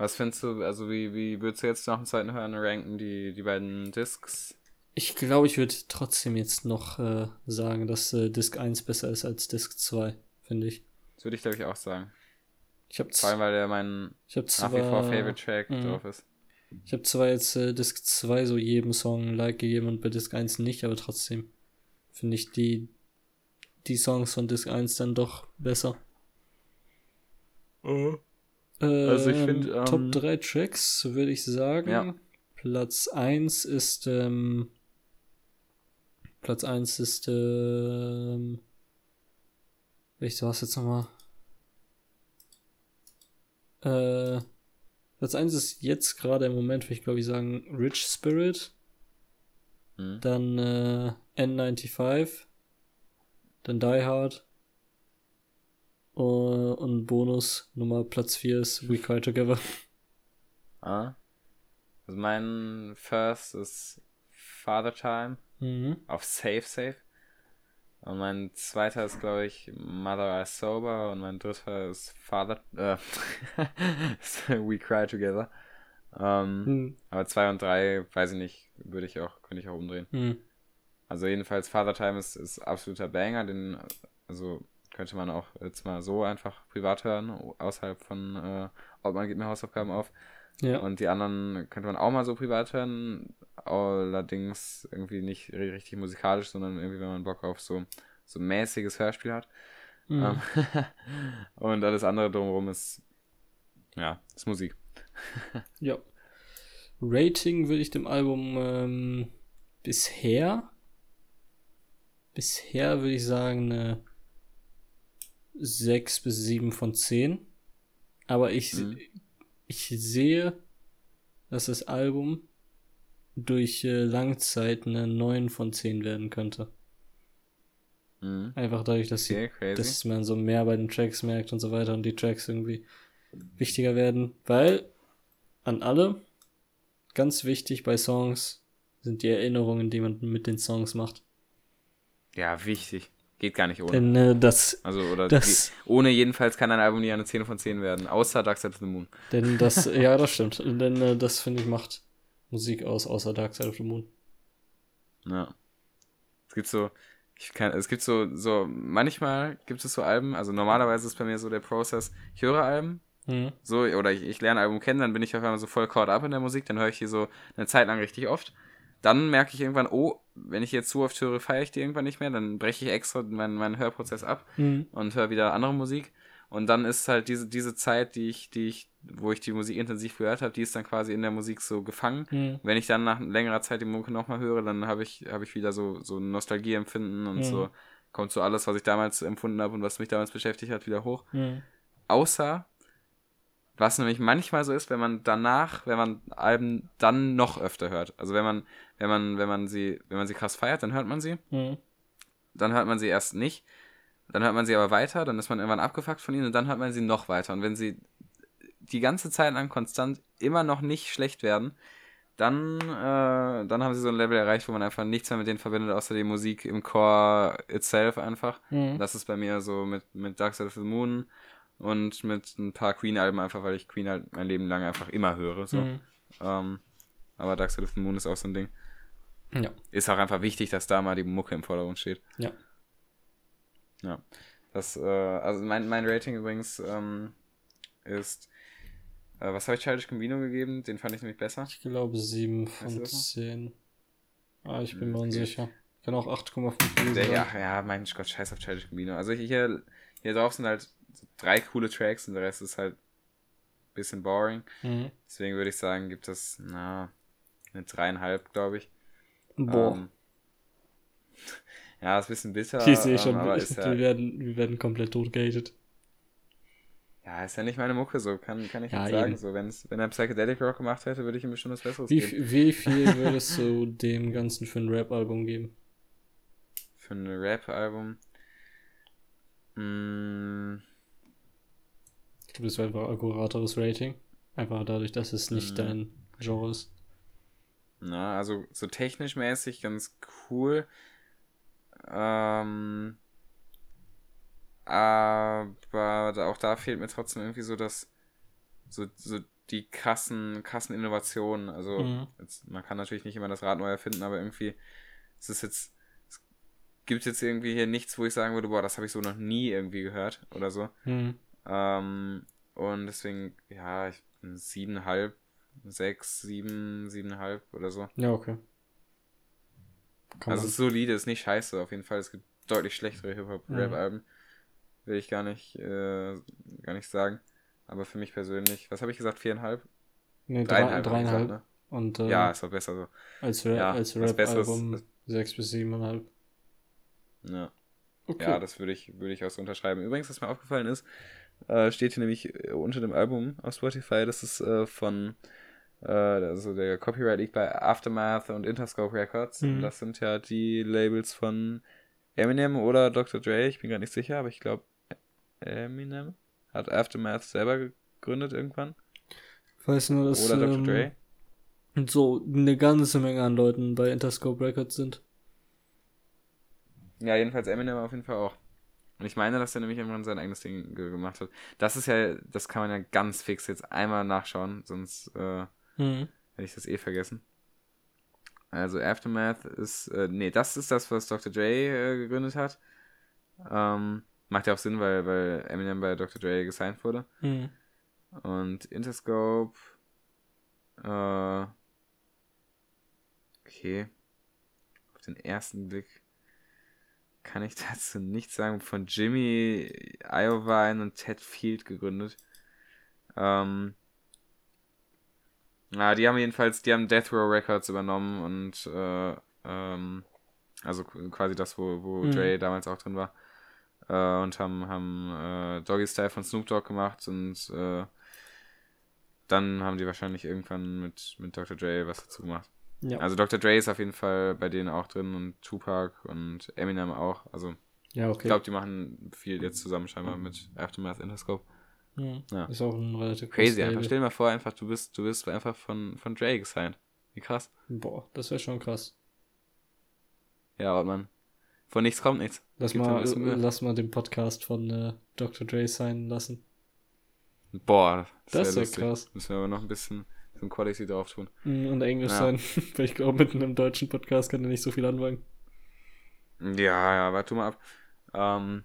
was findest du, also wie, wie würdest du jetzt nach dem zweiten Hören ranken, die, die beiden Discs? Ich glaube, ich würde trotzdem jetzt noch äh, sagen, dass äh, Disc 1 besser ist als Disc 2, finde ich. Das würde ich, glaube ich, auch sagen. Ich habe Vor allem, weil der mein ich hab nach wie vor zwar, Favorite Track Mhm. drauf ist. ich hab zwar jetzt äh, Disc 2 so jedem Song ein Like gegeben und bei Disc 1 nicht, aber trotzdem finde ich die, die Songs von Disc 1 dann doch besser. Also ich Ähm, find, ähm, Top 3 Tracks würde ich sagen. Ja. Platz 1 ist ähm, Platz 1 ist ähm, welches war es jetzt nochmal? Äh, Platz 1 ist jetzt gerade im Moment, würde ich glaube ich sagen, Rich Spirit, Mhm. dann äh, N95, dann Die Hard äh, und Bonus Nummer Platz 4 ist We Cry Together. Ah. Also mein First ist Father Time Mhm. auf Safe Safe. Und mein zweiter ist, glaube ich, Mother I Sober und mein dritter ist Father, äh, ist We Cry Together. Ähm, Mhm. aber zwei und drei, weiß ich nicht, würde ich auch, könnte ich auch umdrehen. Mhm. Also jedenfalls Father Time ist, ist absoluter Banger, den, also könnte man auch jetzt mal so einfach privat hören, außerhalb von, äh, ob man gibt mir Hausaufgaben auf. Ja. Und die anderen könnte man auch mal so privat hören, allerdings irgendwie nicht ri- richtig musikalisch, sondern irgendwie, wenn man Bock auf so, so mäßiges Hörspiel hat. Mhm. Ähm, und alles andere drumherum ist, ja, ist Musik. Ja. Rating würde ich dem Album ähm, bisher bisher würde ich sagen eine 6 bis 7 von 10. Aber ich Mhm. ich sehe, dass das Album durch äh, Langzeit eine 9 von 10 werden könnte. Mhm. Einfach dadurch, dass, okay, sie, dass man so mehr bei den Tracks merkt und so weiter und die Tracks irgendwie wichtiger werden. Weil an alle, ganz wichtig bei Songs, sind die Erinnerungen, die man mit den Songs macht. Ja, wichtig. Geht gar nicht ohne. Denn äh, das. Also, oder das, die, ohne jedenfalls kann ein Album nie eine 10 von 10 werden, außer Dark Side of the Moon. Denn das, ja, das stimmt. Denn äh, das, finde ich, macht Musik aus, außer Dark Side of the Moon. Ja. Es gibt so, ich kann, es gibt so, so, manchmal gibt es so Alben, also normalerweise ist bei mir so der Prozess, ich höre Alben, mhm. so, oder ich, ich lerne Album kennen, dann bin ich auf einmal so voll caught up in der Musik, dann höre ich die so eine Zeit lang richtig oft. Dann merke ich irgendwann, oh, wenn ich jetzt zu oft höre, feiere ich die irgendwann nicht mehr, dann breche ich extra meinen, meinen Hörprozess ab mhm. und höre wieder andere Musik. Und dann ist halt diese, diese Zeit, die ich, die ich, wo ich die Musik intensiv gehört habe, die ist dann quasi in der Musik so gefangen. Mhm. Wenn ich dann nach längerer Zeit die Mucke nochmal höre, dann habe ich, habe ich wieder so, so Nostalgie-Empfinden und mhm. so kommt so alles, was ich damals empfunden habe und was mich damals beschäftigt hat, wieder hoch. Mhm. Außer, was nämlich manchmal so ist, wenn man danach, wenn man Alben dann noch öfter hört. Also wenn man, wenn man, wenn man sie, wenn man sie krass feiert, dann hört man sie. Mhm. Dann hört man sie erst nicht. Dann hört man sie aber weiter, dann ist man irgendwann abgefuckt von ihnen und dann hört man sie noch weiter. Und wenn sie die ganze Zeit lang konstant immer noch nicht schlecht werden, dann, äh, dann haben sie so ein Level erreicht, wo man einfach nichts mehr mit denen verbindet, außer die Musik im Core itself einfach. Mhm. Das ist bei mir so mit, mit Dark Side of the Moon und mit ein paar Queen-Alben einfach, weil ich Queen halt mein Leben lang einfach immer höre. So. Mhm. Ähm, aber Dark Side of the Moon ist auch so ein Ding. Ja. Ist auch einfach wichtig, dass da mal die Mucke im Vordergrund steht. Ja. Ja. Das, äh, also mein, mein Rating übrigens ähm, ist, äh, was habe ich Childish Gambino gegeben? Den fand ich nämlich besser. Ich glaube 7 von 10. Ah, ich bin mir okay. unsicher. Kann auch 8,5 sein. Ja, ja, mein Gott, scheiß auf Childish Gambino. Also hier, hier drauf sind halt drei coole Tracks und der Rest ist halt ein bisschen boring. Mhm. Deswegen würde ich sagen, gibt es, na, eine dreieinhalb, glaube ich. Boah. Ähm, ja, ist ein bisschen bitter. Ich sehe schon, aber ist ja, wir, werden, wir werden komplett totgehatet. Ja, ist ja nicht meine Mucke, so kann, kann ich ja, nicht sagen. So, wenn's, wenn er Psychedelic Rock gemacht hätte, würde ich ihm bestimmt was Besseres wie, geben. Wie viel würdest du dem Ganzen für ein Rap-Album geben? Für ein Rap-Album? Hm. Ich glaube, das wäre einfach ein akkurateres Rating. Einfach dadurch, dass es nicht hm. dein Genre ist. Na, also so technisch mäßig ganz cool. Ähm, aber auch da fehlt mir trotzdem irgendwie so das, so, so die krassen, krassen Innovationen. Also, mhm. jetzt, man kann natürlich nicht immer das Rad neu erfinden, aber irgendwie, es ist jetzt, es gibt jetzt irgendwie hier nichts, wo ich sagen würde, boah, das habe ich so noch nie irgendwie gehört oder so. Mhm. Ähm, und deswegen, ja, ich bin siebeneinhalb, sechs, sieben, siebeneinhalb oder so. Ja, okay. Kann also es ist solide, ist nicht scheiße auf jeden Fall. Es gibt deutlich schlechtere Hip-Hop-Rap-Alben. Mhm. Will ich gar nicht, äh, gar nicht sagen. Aber für mich persönlich, was habe ich gesagt, viereinhalb? Nee, dreieinhalb. dreieinhalb. Gesagt, ne? Und, äh, ja, ist doch besser so. Als, Ra ja, als Rap-Album sechs bis siebeneinhalb. Ja. Okay. Ja, das würde ich, würde ich auch so unterschreiben. Übrigens, was mir aufgefallen ist, äh, steht hier nämlich äh, unter dem Album auf Spotify, das ist äh, von äh, also der Copyright liegt bei Aftermath und Interscope Records. Mhm. Das sind ja die Labels von Eminem oder Dr. Dre, ich bin gar nicht sicher, aber ich glaube Eminem hat Aftermath selber gegründet irgendwann. Ich weiß nur, dass oder Dr. Ähm, Dre. Und so eine ganze Menge an Leuten bei Interscope Records sind. Ja, jedenfalls Eminem auf jeden Fall auch. Und ich meine, dass er nämlich irgendwann sein eigenes Ding gemacht hat. Das ist ja, das kann man ja ganz fix jetzt einmal nachschauen, sonst äh, Mhm. Hätte ich das eh vergessen. Also Aftermath ist, äh, nee, das ist das, was Dr. Dre äh, gegründet hat. Ähm, macht ja auch Sinn, weil, weil Eminem bei Dr. Dre gesigned wurde. Mhm. Und Interscope, äh, okay. Auf den ersten Blick kann ich dazu nichts sagen. Von Jimmy Iovine und Ted Field gegründet. Ähm, ja, die haben jedenfalls, die haben Death Row Records übernommen und äh, ähm, also quasi das, wo, wo mhm. Dre damals auch drin war. Äh, und haben, haben äh, Doggy Style von Snoop Dogg gemacht und äh, dann haben die wahrscheinlich irgendwann mit, mit Dr. Dre was dazu gemacht. Ja. Also Dr. Dre ist auf jeden Fall bei denen auch drin und Tupac und Eminem auch. Also Ja, ich okay. glaube, die machen viel jetzt zusammen scheinbar mit Aftermath Interscope. Mhm. Ja. Ist auch ein relativ Crazy einfach. Stell dir mal vor, einfach, du bist, du bist einfach von, von Dre gesigned. Wie krass. Boah, das wäre schon krass. Ja, Ortmann. Von nichts kommt nichts. Lass mal, lass mal den Podcast von äh, Dr. Dre sein lassen. Boah, Das wär wär lustig. krass. Müssen wir aber noch ein bisschen so ein Quality drauf tun. Mhm, Und Englisch Ja. sein. Weil ich glaube, mit einem deutschen Podcast kann er nicht so viel anfangen. Ja, ja, warte mal ab. Ähm,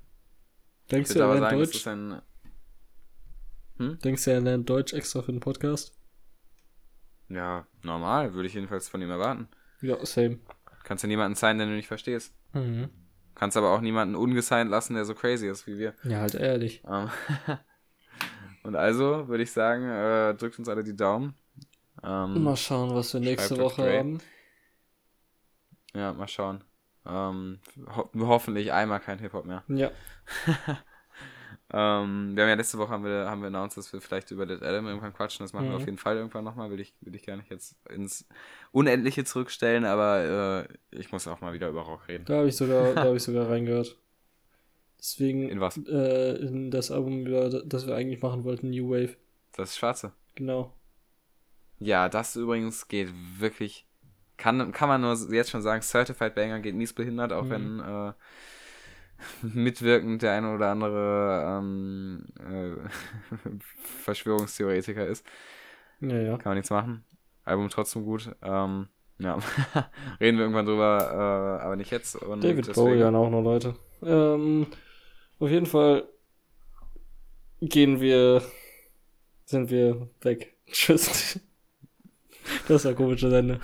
Denkst du, er lernt sagen, Deutsch? ein. Hm? Denkst du, er lernt Deutsch extra für den Podcast? Ja, normal, würde ich jedenfalls von ihm erwarten. Ja, same. Kannst ja niemanden sein, den du nicht verstehst. Mhm. Kannst aber auch niemanden ungesigned lassen, der so crazy ist wie wir. Ja, halt ehrlich. Ähm, Und also würde ich sagen, äh, drückt uns alle die Daumen. Ähm, Mal schauen, was wir nächste Woche Dre. haben. Ja, mal schauen. Ähm, ho hoffentlich einmal kein Hip-Hop mehr. Ja. Ähm, wir haben ja letzte Woche haben wir, haben wir announced, dass wir vielleicht über Dead Adam irgendwann quatschen. Das machen wir Mhm. auf jeden Fall irgendwann nochmal. Will ich, will ich gar nicht jetzt ins Unendliche zurückstellen, aber äh, ich muss auch mal wieder über Rock reden. Da habe ich sogar, da habe ich sogar reingehört. Deswegen In was? äh, in das Album, das wir eigentlich machen wollten, New Wave. Das Schwarze. Genau. Ja, das übrigens geht wirklich. Kann, kann man nur jetzt schon sagen, Certified Banger geht mies behindert, auch Mhm. wenn äh, mitwirkend der eine oder andere ähm, äh, Verschwörungstheoretiker ist. Ja, ja. Kann man nichts machen. Album trotzdem gut. Ähm, ja, reden wir irgendwann drüber, äh, aber nicht jetzt. Und David Bowie dann auch noch, Leute. Ähm, auf jeden Fall gehen wir, sind wir weg. Tschüss. Das war komisches Ende.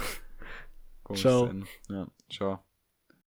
Komisches Ciao. Ende. Ja, ciao.